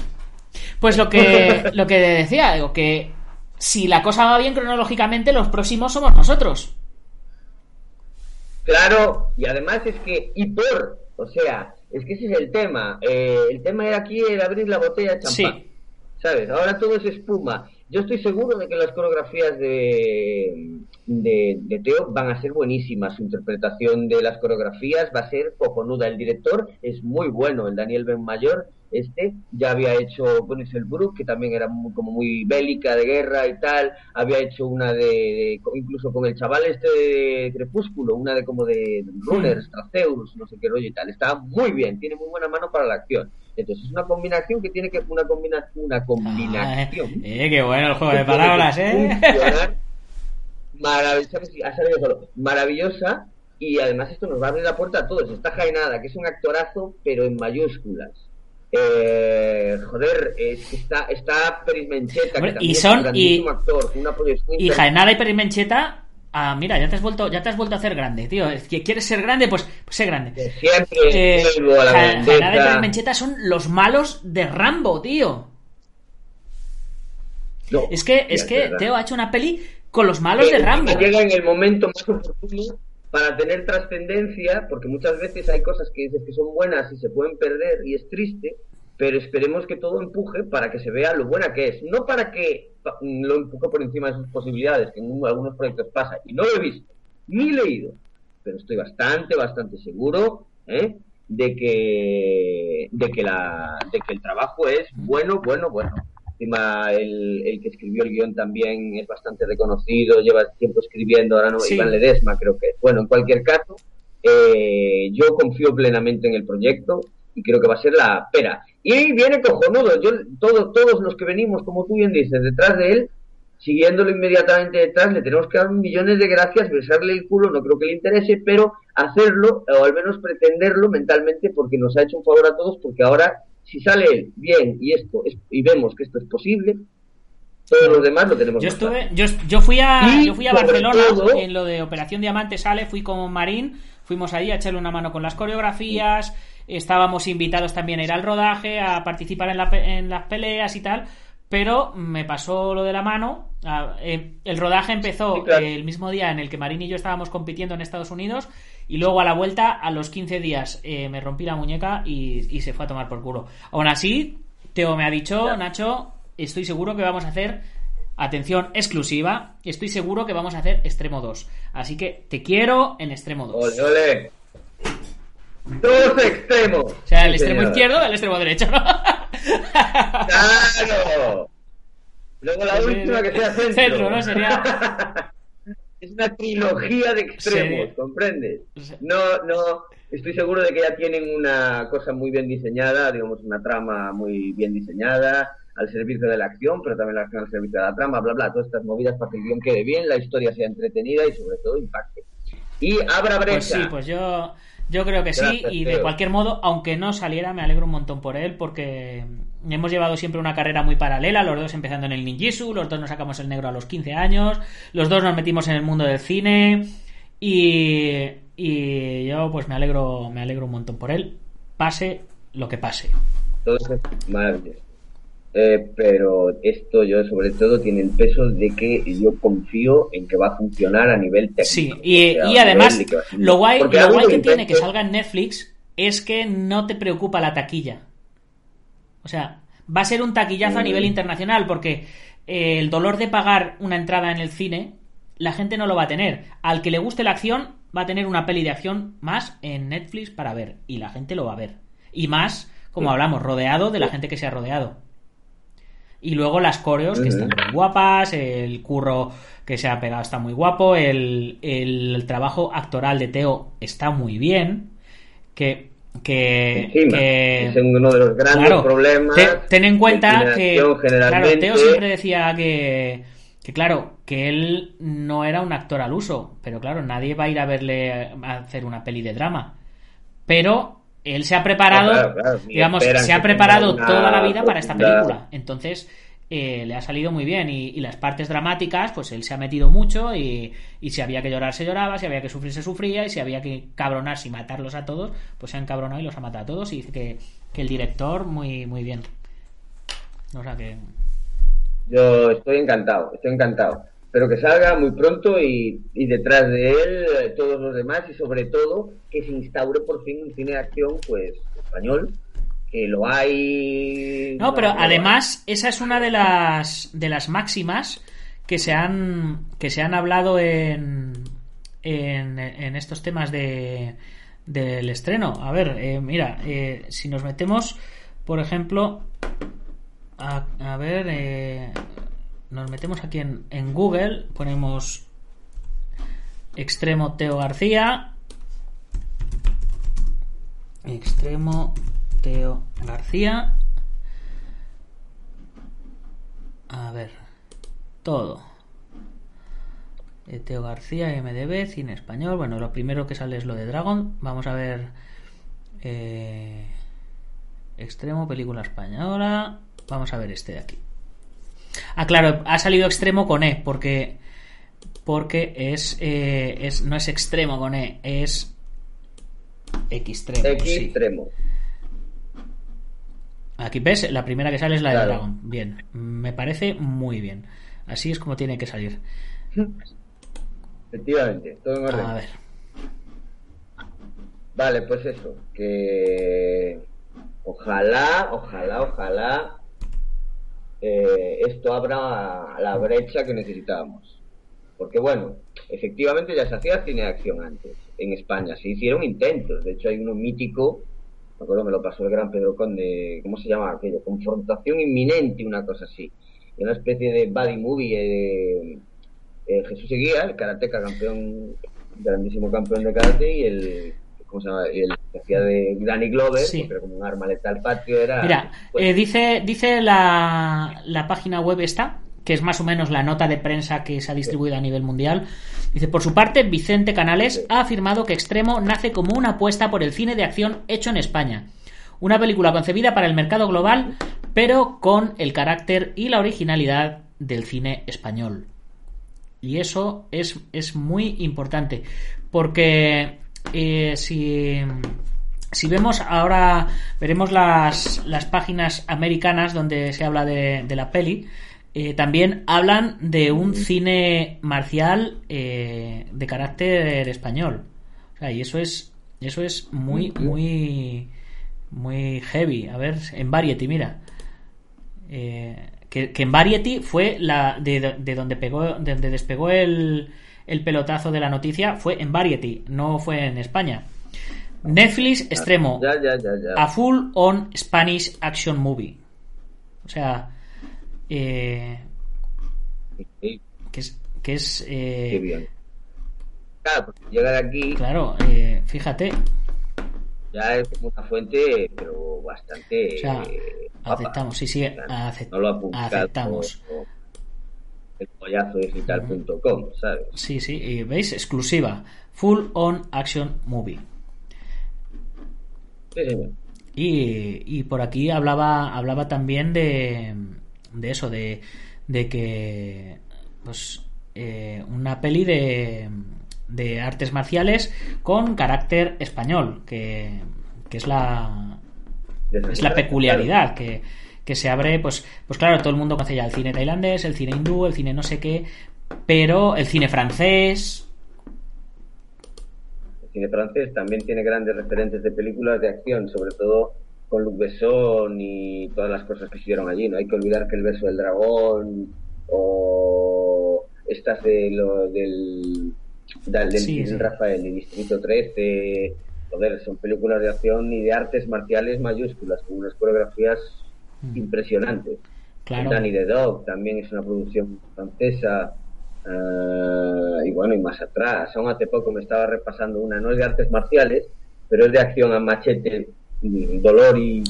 pues lo que lo que decía, digo que si la cosa va bien cronológicamente, los próximos somos nosotros. Claro, y además es que, y por, o sea, es que ese es el tema. Eh, el tema era aquí el abrir la botella de champán. Sí. ¿Sabes? Ahora todo es espuma. Yo estoy seguro de que las coreografías de, de, de Teo van a ser buenísimas. Su interpretación de las coreografías va a ser cojonuda. El director es muy bueno, el Daniel Ben Mayor. Este ya había hecho el Brook, que también era muy, como muy bélica de guerra y tal. Había hecho una de, de- incluso con el chaval este de Crepúsculo, una de como de Runners, Traceus, no sé qué rollo y tal. Está muy bien, tiene muy buena mano para la acción. Entonces es una combinación que tiene que una combinación, una combinación. Ah, eh, qué bueno el juego de palabras, eh. funcionar Maravillosa, ha salido solo. Maravillosa y además esto nos va a abrir la puerta a todos. Está Jaenada, que es un actorazo, pero en mayúsculas. Eh, joder, es está, está Peris Mencheta, Hombre, que y es son- un y- actor, una proyección Y Jaenada y Perimencheta, ah, mira, ya te has vuelto, ya te has vuelto a hacer grande, tío. Es que ¿Quieres ser grande? Pues, pues sé grande. que siempre Eh, a la y. Perimencheta son los malos de Rambo, tío. No, Es que, es que. Teo ha hecho una peli con los malos de Rambo. Llega en el momento más oportuno para tener trascendencia, porque muchas veces hay cosas que dices que son buenas y se pueden perder y es triste, pero esperemos que todo empuje para que se vea lo buena que es, no para que lo empuje por encima de sus posibilidades, que en algunos proyectos pasa, y no lo he visto, ni leído, pero estoy bastante, bastante seguro ¿eh? de que de que la de que el trabajo es bueno, bueno, bueno. Encima el, el que escribió el guion también es bastante reconocido, lleva tiempo escribiendo, ahora no, Sí. Iván Ledesma creo que. Bueno, en cualquier caso, eh, yo confío plenamente en el proyecto y creo que va a ser la pera. Y viene cojonudo. Yo, todo, todos los que venimos, como tú bien dices, detrás de él, siguiéndolo inmediatamente detrás, le tenemos que dar millones de gracias, besarle el culo, no creo que le interese, pero hacerlo, o al menos pretenderlo mentalmente, porque nos ha hecho un favor a todos, porque ahora, si sale bien y esto es, y vemos que esto es posible, todos los demás lo tenemos Yo estuve, yo, yo fui a, yo fui a Barcelona todo- en lo de Operación Diamante sale, fui con Marín, fuimos ahí a echarle una mano con las coreografías, estábamos invitados también a ir al rodaje, a participar en, la en las peleas y tal, pero me pasó lo de la mano. eh, el rodaje empezó Sí, claro. el mismo día en el que Marín y yo estábamos compitiendo en Estados Unidos y luego a la vuelta, a los 15 días, eh, me rompí la muñeca y, y se fue a tomar por culo. Aún así, Teo me ha dicho, Nacho, estoy seguro que vamos a hacer, atención, exclusiva, estoy seguro que vamos a hacer Extremo 2. Así que te quiero en Extremo 2. Ole, ole. Dos extremos. O sea, el Sí, extremo señor. izquierdo el extremo derecho, ¿no? ¡Claro! Luego la última que sea centro. centro, ¿no? Sería- es una trilogía de extremos, ¿comprendes? No, no. Estoy seguro de que ya tienen una cosa muy bien diseñada, digamos, una trama muy bien diseñada al servicio de la acción, pero también la acción al servicio de la trama, bla, bla, todas estas movidas para que el guion quede bien, la historia sea entretenida y sobre todo impacte. Y abra brecha. Pues sí, pues yo, yo creo que sí. Y de cualquier modo, aunque no saliera, me alegro un montón por él porque hemos llevado siempre una carrera muy paralela. Los dos empezando en el ninjitsu, los dos nos sacamos el negro a los 15 años, los dos nos metimos en el mundo del cine. Y, y yo, pues me alegro, me alegro un montón por él. Pase lo que pase. Todo eso es maravilloso. Eh, pero esto yo sobre todo tiene el peso de que yo confío en que va a funcionar a nivel técnico. Sí, y, y además, lo guay, lo guay que tiene que salga en Netflix es que no te preocupa la taquilla. O sea, va a ser un taquillazo a Mm. nivel internacional porque eh, el dolor de pagar una entrada en el cine, la gente no lo va a tener. Al que le guste la acción, va a tener una peli de acción más en Netflix para ver. Y la gente lo va a ver. Y más, como Sí. hablamos, rodeado de la gente que se ha rodeado. Y luego las coreos que están muy guapas, el curro que se ha pegado está muy guapo, el, el trabajo actoral de Teo está muy bien, que... que, Encima, que- es uno de los grandes Claro, problemas. te- ten en cuenta que claro, Teo siempre decía que, que claro, que él no era un actor al uso, pero claro, nadie va a ir a verle a hacer una peli de drama. Pero él se ha preparado, Claro, claro, ni digamos, se ha preparado una toda la vida para esta película. Entonces, eh, le ha salido muy bien. Y, y las partes dramáticas, pues él se ha metido mucho. Y, y si había que llorar, se lloraba. Si había que sufrir, se sufría. Y si había que cabronarse y matarlos a todos, pues se han cabronado y los ha matado a todos. Y dice que, que el director, muy, muy bien. O sea que. Yo estoy encantado, estoy encantado. Espero que salga muy pronto y, y detrás de él eh, todos los demás y sobre todo que se instaure por fin un cine de acción pues español que lo hay No, pero además, esa es una de las de las máximas que se han que se han hablado en en, en estos temas de del estreno. A ver, eh, mira, eh, si nos metemos, por ejemplo, a, a ver, eh, nos metemos aquí en, en Google, ponemos extremo Teo García, extremo Teo García. A ver, todo. Eh, Teo García, MDB, cine español. Bueno, lo primero que sale es lo de Dragon. Vamos a ver. eh, extremo, película española. Vamos a ver este de aquí. Ah, claro, ha salido extremo con E, porque. Porque es. eh, es no es extremo con E, es. Extremo. Sí. extremo. Aquí ves, la primera que sale es la de. Dragon. Bien, me parece muy bien. Así es como tiene que salir. Efectivamente, todo en orden. A ver. Vale, pues eso, que ojalá, ojalá, ojalá eh, esto abra la brecha que necesitábamos. Porque bueno, efectivamente ya se hacía cine de acción antes, en España, se hicieron intentos, de hecho hay uno mítico, me acuerdo me lo pasó el gran Pedro Conde, ¿cómo se llama aquello? Confrontación inminente, una cosa así. Una especie de buddy movie de eh, Jesús Seguía, el karateca campeón, grandísimo campeón de karate, y el ¿cómo se llama? El que hacía de Danny Glover, Sí. pero como un arma letal patio era... Mira, pues, eh, dice, dice la, la página web esta, que es más o menos la nota de prensa que se ha distribuido a nivel mundial. Dice, por su parte, Vicente Canales ha afirmado que Extremo nace como una apuesta por el cine de acción hecho en España. Una película concebida para el mercado global, pero con el carácter y la originalidad del cine español. Y eso es, es muy importante. Porque eh, si, si vemos ahora, veremos las, las páginas americanas donde se habla de, de la peli. eh, también hablan de un cine marcial eh, de carácter español. O sea, y eso es, eso es muy, muy, muy heavy. A ver, en Variety, mira. Eh, que, que en Variety fue la de, de donde pegó de donde despegó el, el pelotazo de la noticia fue en Variety no fue en España. Netflix extremo Ya, ya, ya, ya. a full on Spanish action movie. O sea eh, que es que es eh, qué bien. Claro, porque llegar aquí. claro eh, fíjate. Ya es una fuente, pero bastante... o sea eh, aceptamos sí sí O sea, acep- no lo ha publicado aceptamos el pollazo digital.com, ¿sabes? Sí, sí, y veis, exclusiva. Full on action movie. Sí, señor. Y, y por aquí hablaba, hablaba también de, de eso, de, de que pues eh, una peli de, de artes marciales con carácter español, que, que es la, es la peculiaridad que, que se abre, pues, pues claro, todo el mundo conoce ya el cine tailandés, el cine hindú, el cine no sé qué, pero el cine francés, El cine francés también tiene grandes referentes de películas de acción, sobre todo con Luc Besson y todas las cosas que se hicieron allí. No hay que olvidar que El beso del dragón o estas de lo, del, del, del Sí, sí. Rafael y Distrito 13, joder, son películas de acción y de artes marciales mayúsculas, con unas coreografías impresionantes. claro. Danny the Dog también es una producción francesa. eh, y bueno, y más atrás. Aún hace poco me estaba repasando una, no es de artes marciales, pero es de acción a machete, y dolor y.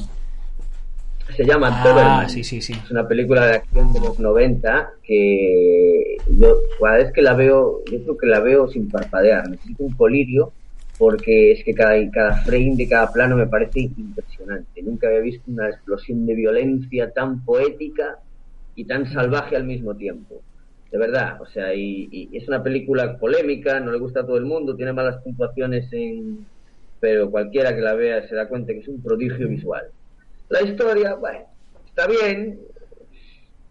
Se llama Ah, Doberman. sí, sí, sí. Es una película de acción de los 90 que yo cada vez que la veo, yo creo que la veo sin parpadear. Necesito un colirio porque es que cada, cada frame de cada plano me parece impresionante. Nunca había visto una explosión de violencia tan poética y tan salvaje al mismo tiempo. De verdad, o sea, y, es una película polémica, no le gusta a todo el mundo, tiene malas puntuaciones en... pero cualquiera que la vea se da cuenta que es un prodigio visual. La historia, bueno, está bien,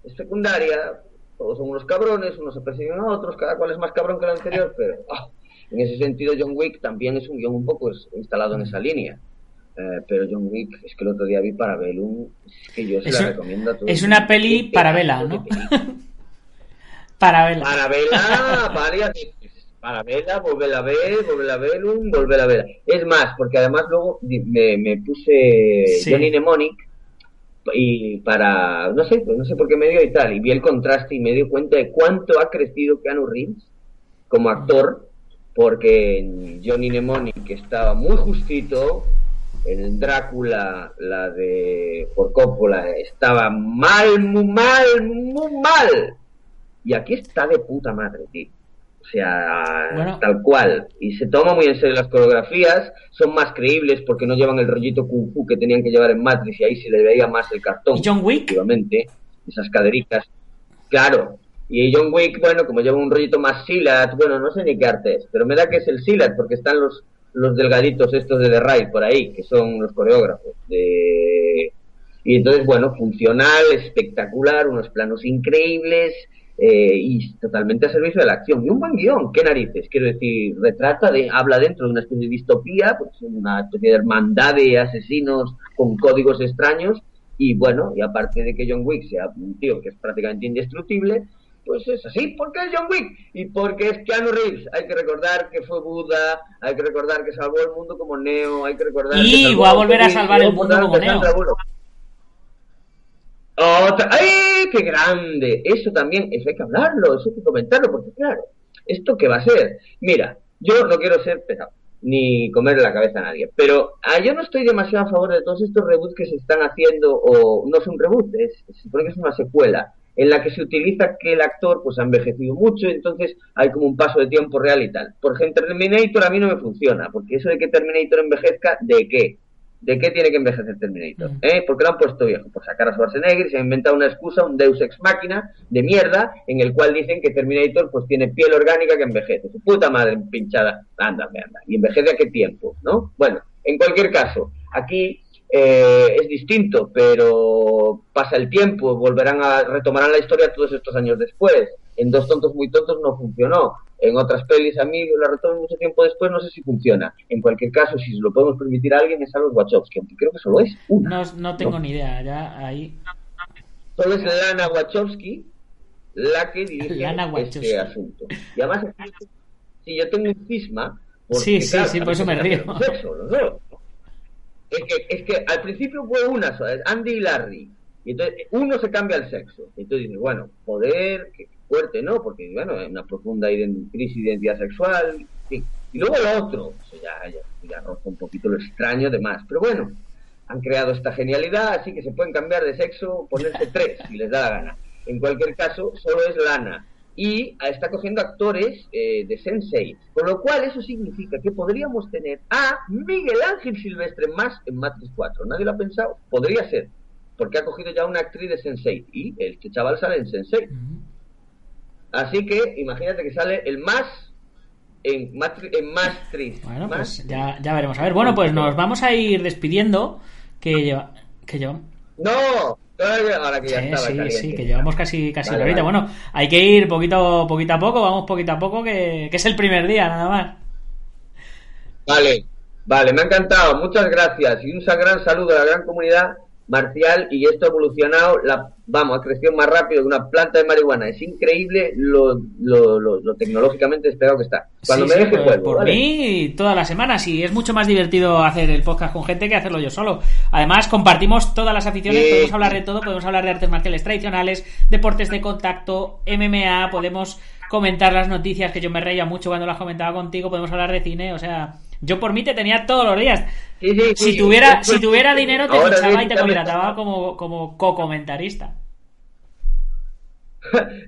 es secundaria, todos son unos cabrones, unos se persiguen a otros, cada cual es más cabrón que el anterior, pero ah, en ese sentido John Wick también es un guion un poco instalado en esa línea. Eh, pero John Wick, es que el otro día vi Parabellum, es que yo se Es la un- recomiendo a todos. es una peli para vela, ¿no? Para verla. Para verla varias veces. Para verla, volver a ver, volver a ver, un, volver a ver. Es más, porque además luego me, me puse Sí. Johnny Mnemonic y para, no sé, pues no sé por qué me dio y tal, y vi el contraste y me di cuenta de cuánto ha crecido Keanu Reeves como actor, porque en Johnny Mnemonic estaba muy justito, en Drácula, la de por Coppola, estaba mal, muy mal, muy mal. Y aquí está de puta madre, tío. O sea, Bueno. tal cual. Y se toma muy en serio las coreografías, son más creíbles porque no llevan el rollito kung fu que tenían que llevar en Matrix y ahí se le veía más el cartón. ¿Y John Wick? Efectivamente, esas caderitas. Claro. Y John Wick, bueno, como lleva un rollito más silat, bueno, no sé ni qué arte es, pero me da que es el silat porque están los, los delgaditos estos de The Ride por ahí, que son los coreógrafos. Y entonces, bueno, funcional, espectacular, unos planos increíbles eh, y totalmente a servicio de la acción. Y un buen guion, qué narices, quiero decir, retrata, de, habla dentro de una especie de distopía, pues una especie de hermandad de asesinos con códigos extraños y bueno, y aparte de que John Wick sea un tío que es prácticamente indestructible, pues es así, porque es John Wick y porque es Keanu Reeves. Hay que recordar que fue Buda, hay que recordar que salvó el mundo como Neo, hay que recordar Y que va a volver a salvar el mundo como Neo. Otra, ¡Ay, qué grande! Eso también, eso hay que hablarlo, eso hay que comentarlo, porque claro, ¿esto qué va a ser? Mira, yo no quiero ser pesado, ni comerle la cabeza a nadie. Pero ah, yo no estoy demasiado a favor de todos estos reboots que se están haciendo, o no es un reboot, es, se supone que es una secuela, en la que se utiliza que el actor pues ha envejecido mucho, entonces hay como un paso de tiempo real y tal. Por ejemplo, Terminator a mí no me funciona, porque eso de que Terminator envejezca, ¿de qué? ¿De qué tiene que envejecer Terminator? Mm. ¿Eh? ¿Por qué lo han puesto viejo? Por sacar a Schwarzenegger y se ha inventado una excusa, un deus ex máquina de mierda, en el cual dicen que Terminator pues tiene piel orgánica que envejece. Su puta madre pinchada. Anda, anda. ¿Y envejece a qué tiempo? ¿No? Bueno, en cualquier caso, aquí eh, es distinto, pero pasa el tiempo, volverán a retomarán la historia todos estos años después. En Dos tontos muy tontos no funcionó. En otras pelis a mí la retoman mucho tiempo después, no sé si funciona. En cualquier caso, si se lo podemos permitir a alguien es a los Wachowski, aunque creo que solo es una. No, no tengo No. ni idea, ya ahí. Solo es Lana Wachowski la que dirige Lana Wachowski. este asunto. Y además, si yo tengo un cisma, porque, Sí, sí, claro, sí, por eso me río. sexo, los dos. Es que, es que al principio fue una sola, es Andy y Larry. Y entonces uno se cambia el sexo. Y entonces dices, bueno, poder, fuerte, ¿no? Porque, bueno, hay una profunda crisis de identidad sexual. sí. Y luego lo otro, ya, ya, ya un poquito lo extraño de más. Pero bueno, han creado esta genialidad, así que se pueden cambiar de sexo, ponerse tres, si les da la gana. En cualquier caso, solo es Lana. Y está cogiendo actores eh, de Sensei. Con lo cual, eso significa que podríamos tener a Miguel Ángel Silvestre más en Matrix 4. ¿Nadie lo ha pensado? Podría ser. Porque ha cogido ya una actriz de Sensei. Y este chaval sale en Sensei. Así que imagínate que sale el más en, Matri en Matrix. Bueno, Más- pues ya, ya veremos. A ver, bueno, pues nos vamos a ir despidiendo. Que lleva. Que lleva. No, ahora que ya Sí, estaba sí, caliente. sí, que llevamos casi, casi Vale, la horita. vale. Bueno, hay que ir poquito, poquito a poco, vamos poquito a poco, que, que es el primer día, nada más. Vale, vale, me ha encantado, muchas gracias y un gran saludo a la gran comunidad marcial y esto ha evolucionado, la, vamos, ha crecido más rápido que una planta de marihuana, es increíble lo, lo, lo, lo tecnológicamente despegado que está. Cuando Sí, me sí, deje pues, vuelvo, por ¿vale? mí, todas las semanas, y es mucho más divertido hacer el podcast con gente que hacerlo yo solo. Además, compartimos todas las aficiones, podemos hablar de todo, podemos hablar de artes marciales tradicionales, deportes de contacto, MMA, podemos comentar las noticias, que yo me reía mucho cuando las comentaba contigo, podemos hablar de cine, o sea, yo por mí te tenía todos los días. Sí, sí, sí, Si tuviera, si tuviera dinero, te fichaba y te contrataba como, como co-comentarista.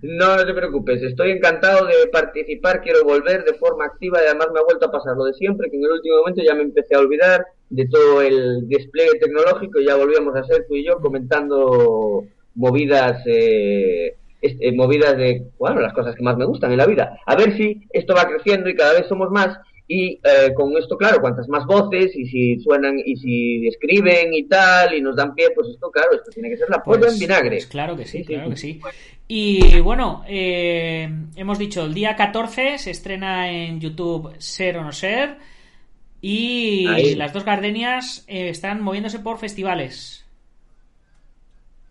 No, no te preocupes, estoy encantado de participar, quiero volver de forma activa y además me ha vuelto a pasar lo de siempre, que en el último momento ya me empecé a olvidar de todo el despliegue tecnológico y ya volvíamos a ser tú y yo comentando movidas, eh, est- eh, movidas de, bueno, las cosas que más me gustan en la vida. A ver si esto va creciendo y cada vez somos más y eh, con esto, claro, cuantas más voces y si suenan y si escriben y tal y nos dan pie, pues esto, claro, esto tiene que ser la polla Pues- en vinagre. pues claro que sí, Sí, sí, claro que sí. sí. Y bueno, eh, hemos dicho, el día 14 se estrena en YouTube Ser o No Ser. Y Ahí. las dos gardenias eh, están moviéndose por festivales.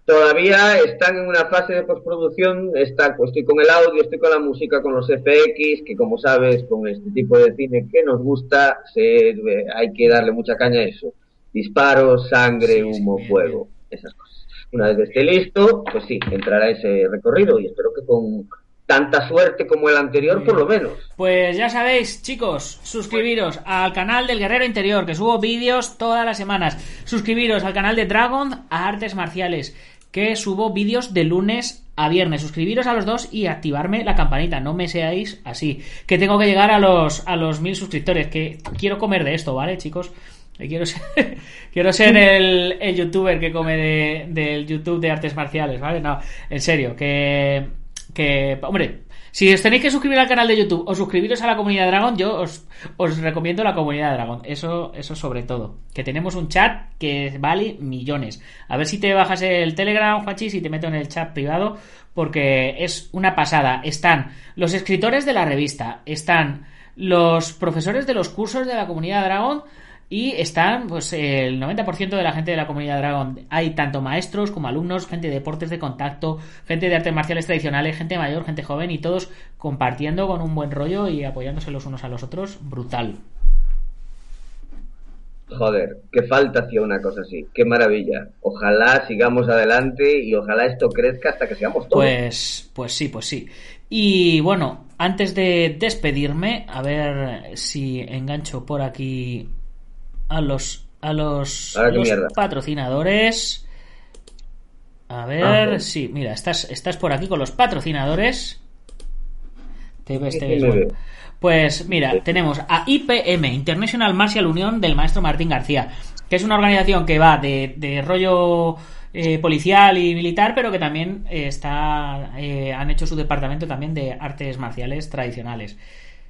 Todavía están en una fase de postproducción, está, pues, estoy con el audio, estoy con la música, con los FX, que como sabes, con este tipo de cine que nos gusta, se, eh, hay que darle mucha caña a eso. Disparos, sangre, humo, fuego, esas cosas. Una vez esté listo, pues sí, entrará ese recorrido y espero que con tanta suerte como el anterior, por lo menos. Pues ya sabéis, chicos, suscribiros al canal del Guerrero Interior, que subo vídeos todas las semanas. Suscribiros al canal de Dragon a Artes Marciales, subo vídeos de lunes a viernes. Suscribiros a los dos y activarme la campanita. No me seáis así. Que tengo que llegar a los, a los mil suscriptores. Que quiero comer de esto, ¿vale, chicos? Quiero ser, quiero ser el, el youtuber que come de- del YouTube de artes marciales, ¿vale? No, en serio, que, que, hombre, si os tenéis que suscribir al canal de YouTube o suscribiros a la comunidad Dragon, yo os, recomiendo la comunidad Dragon. Eso, eso sobre todo. Que tenemos un chat que vale millones. A ver si te bajas el Telegram, Juanchis, y te meto en el chat privado, porque es una pasada. Están los escritores de la revista, están los profesores de los cursos de la comunidad Dragon. Y están, pues, el 90% de la gente de la comunidad Dragon. Hay tanto maestros como alumnos, gente de deportes de contacto, gente de artes marciales tradicionales, gente mayor, gente joven y todos compartiendo con un buen rollo y apoyándose los unos a los otros. Brutal. Joder, qué falta hacía una cosa así. Qué maravilla. Ojalá sigamos adelante y ojalá esto crezca hasta que seamos todos. Pues, pues sí, pues sí. Y bueno, antes de despedirme, a ver si engancho por aquí a los a los, mierda. patrocinadores. A ver, Ah, sí, mira, estás, estás por aquí con los patrocinadores. Te ves, te bueno. Pues mira, tenemos a IPM, International Martial Union del maestro Martín García, que es una organización que va de, de rollo eh, policial y militar, pero que también eh, está eh, han hecho su departamento también de artes marciales tradicionales.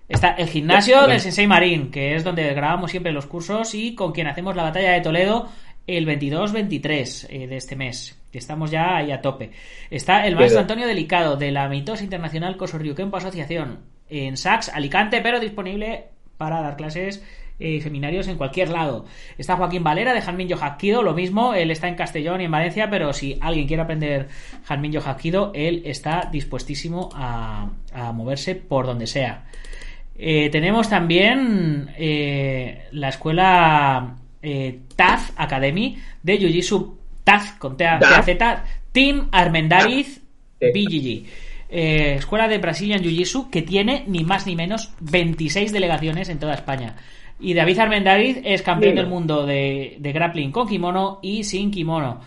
Está el gimnasio del Sensei Marín, que es donde grabamos siempre los cursos y con quien hacemos la batalla de Toledo el 22-23 eh, de este mes. que Estamos ya ahí a tope. Está el maestro Antonio Delicado de la Mitosa Internacional Cosorriuquempo Asociación en Sax, Alicante, pero disponible para dar clases y seminarios en cualquier lado. Está Joaquín Valera de Janmin Yohakido, lo mismo, él está en Castellón y en Valencia, pero si alguien quiere aprender Janmin Yohakido, él está dispuestísimo a, a moverse por donde sea. Eh, tenemos también eh, la escuela eh, Taz Academy de Jiu-Jitsu Taz con Taz. Team Armendariz. BGG. Eh, escuela de Brazilian Jiu-Jitsu que tiene ni más ni menos 26 delegaciones en toda España. Y David Armendariz es campeón del mundo de, de grappling con kimono y sin kimono.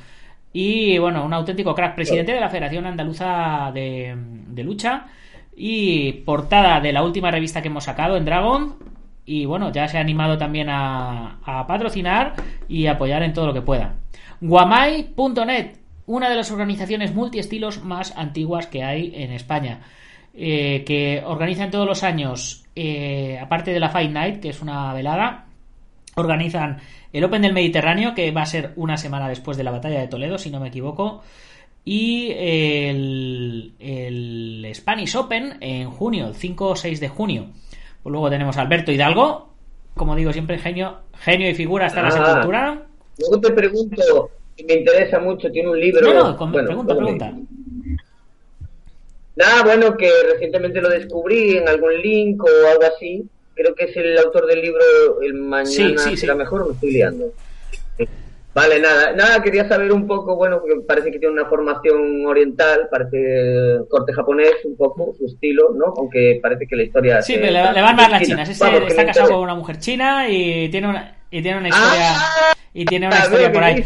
Y bueno, un auténtico crack, presidente de la Federación Andaluza de, de Lucha y portada de la última revista que hemos sacado en Dragon. Y bueno, ya se ha animado también a, patrocinar y apoyar en todo lo que pueda. Guamai.net, una de las organizaciones multiestilos más antiguas que hay en España. eh, que organizan todos los años, eh, aparte de la Fight Night, que es una velada, organizan el Open del Mediterráneo, que va a ser una semana después de la batalla de Toledo, si no me equivoco, y el, el Spanish Open en junio, el 5 o 6 de junio. Pues luego tenemos a Alberto Hidalgo, como digo siempre, genio, genio y figura hasta la Ah. sepultura. Luego te pregunto, y me interesa mucho, tiene un libro... No, no, con- bueno, pregunta, pregunta. Nada, bueno, que recientemente lo descubrí en algún link o algo así. Creo que es el autor del libro El Mañana Sí, sí, será sí. mejor me estoy liando. Vale, nada, nada, quería saber un poco, bueno, porque parece que tiene una formación oriental, parece corte japonés un poco, su estilo, ¿no? Aunque parece que la historia... Sí, se- pero le, le van más las chinas. Este Vamos, que está casado con una mujer china y tiene una, y tiene una historia. Ah, y tiene una a historia por ¿qué ahí.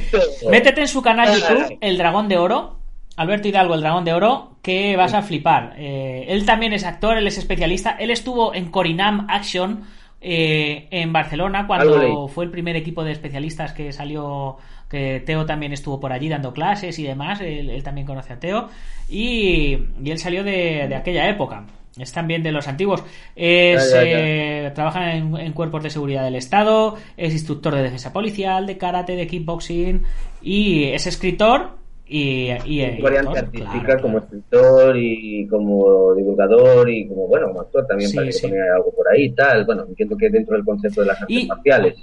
Métete en su canal Ah. YouTube, El Dragón de Oro. Alberto Hidalgo, El Dragón de Oro, que vas a flipar. Eh, él también es actor, él es especialista. Él estuvo en Corinam Action eh, en Barcelona cuando fue el primer equipo de especialistas que salió. Que Teo también estuvo por allí dando clases y demás. Él, él también conoce a Teo. Y, y él salió de, de aquella época. Es también de los antiguos. Es, Ya, ya, ya. eh, trabaja en, en cuerpos de seguridad del Estado. Es instructor de defensa policial, de karate, de kickboxing. Y es escritor. Y, y, y variante artística claro, como claro. escritor y como divulgador y como, bueno, como actor también Sí, parece sí. que pone algo por ahí y tal. Bueno, entiendo que dentro del concepto de las artes Y- marciales.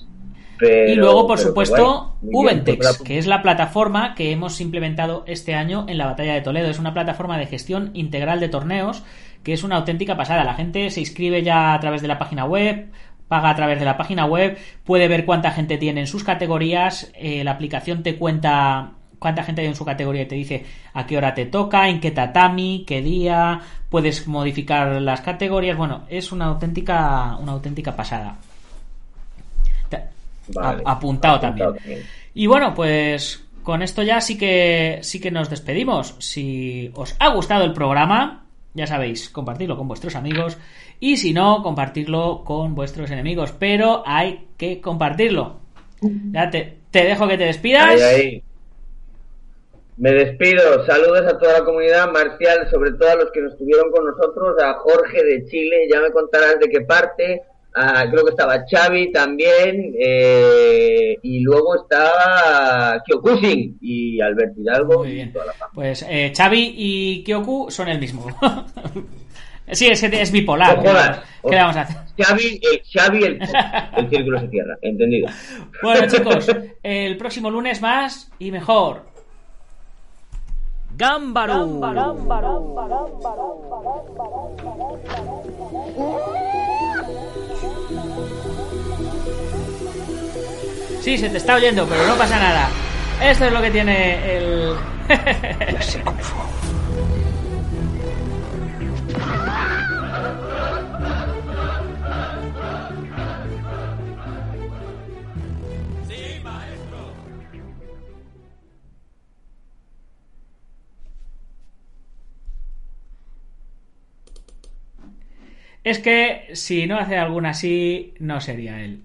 Pero- y luego, por supuesto, pues Ubentex, que es la plataforma que hemos implementado este año en la batalla de Toledo. Es una plataforma de gestión integral de torneos que es una auténtica pasada. La gente se inscribe ya a través de la página web, paga a través de la página web, puede ver cuánta gente tiene en sus categorías, eh, la aplicación te cuenta cuánta gente hay en su categoría y te dice a qué hora te toca, en qué tatami, qué día, puedes modificar las categorías. Bueno, es una auténtica, una auténtica pasada. Te- Vale, a- apuntado, apuntado también. también. Y bueno, pues con esto ya sí que sí que nos despedimos. Si os ha gustado el programa, ya sabéis, compartirlo con vuestros amigos y si no, compartirlo con vuestros enemigos, pero hay que compartirlo. Ya te, te dejo que te despidas. Ahí, ahí. Me despido. Saludos a toda la comunidad marcial, sobre todo a los que nos estuvieron con nosotros, a Jorge de Chile, ya me contarás de qué parte. creo que estaba Xavi también, eh, y luego estaba Kyokushin y Alberto Hidalgo y toda la. Pues eh, Xavi y Kyoku son el mismo. sí, es, es bipolar. No ¿qué, jodas. vamos- qué le vamos a hacer? Xavi, eh, Xavi el, el círculo se cierra, entendido. Bueno, chicos, el próximo lunes más y mejor. Gámbaro. Sí, se te está oyendo, pero no pasa nada. Esto es lo que tiene el. es que si no hace alguna así, no sería él.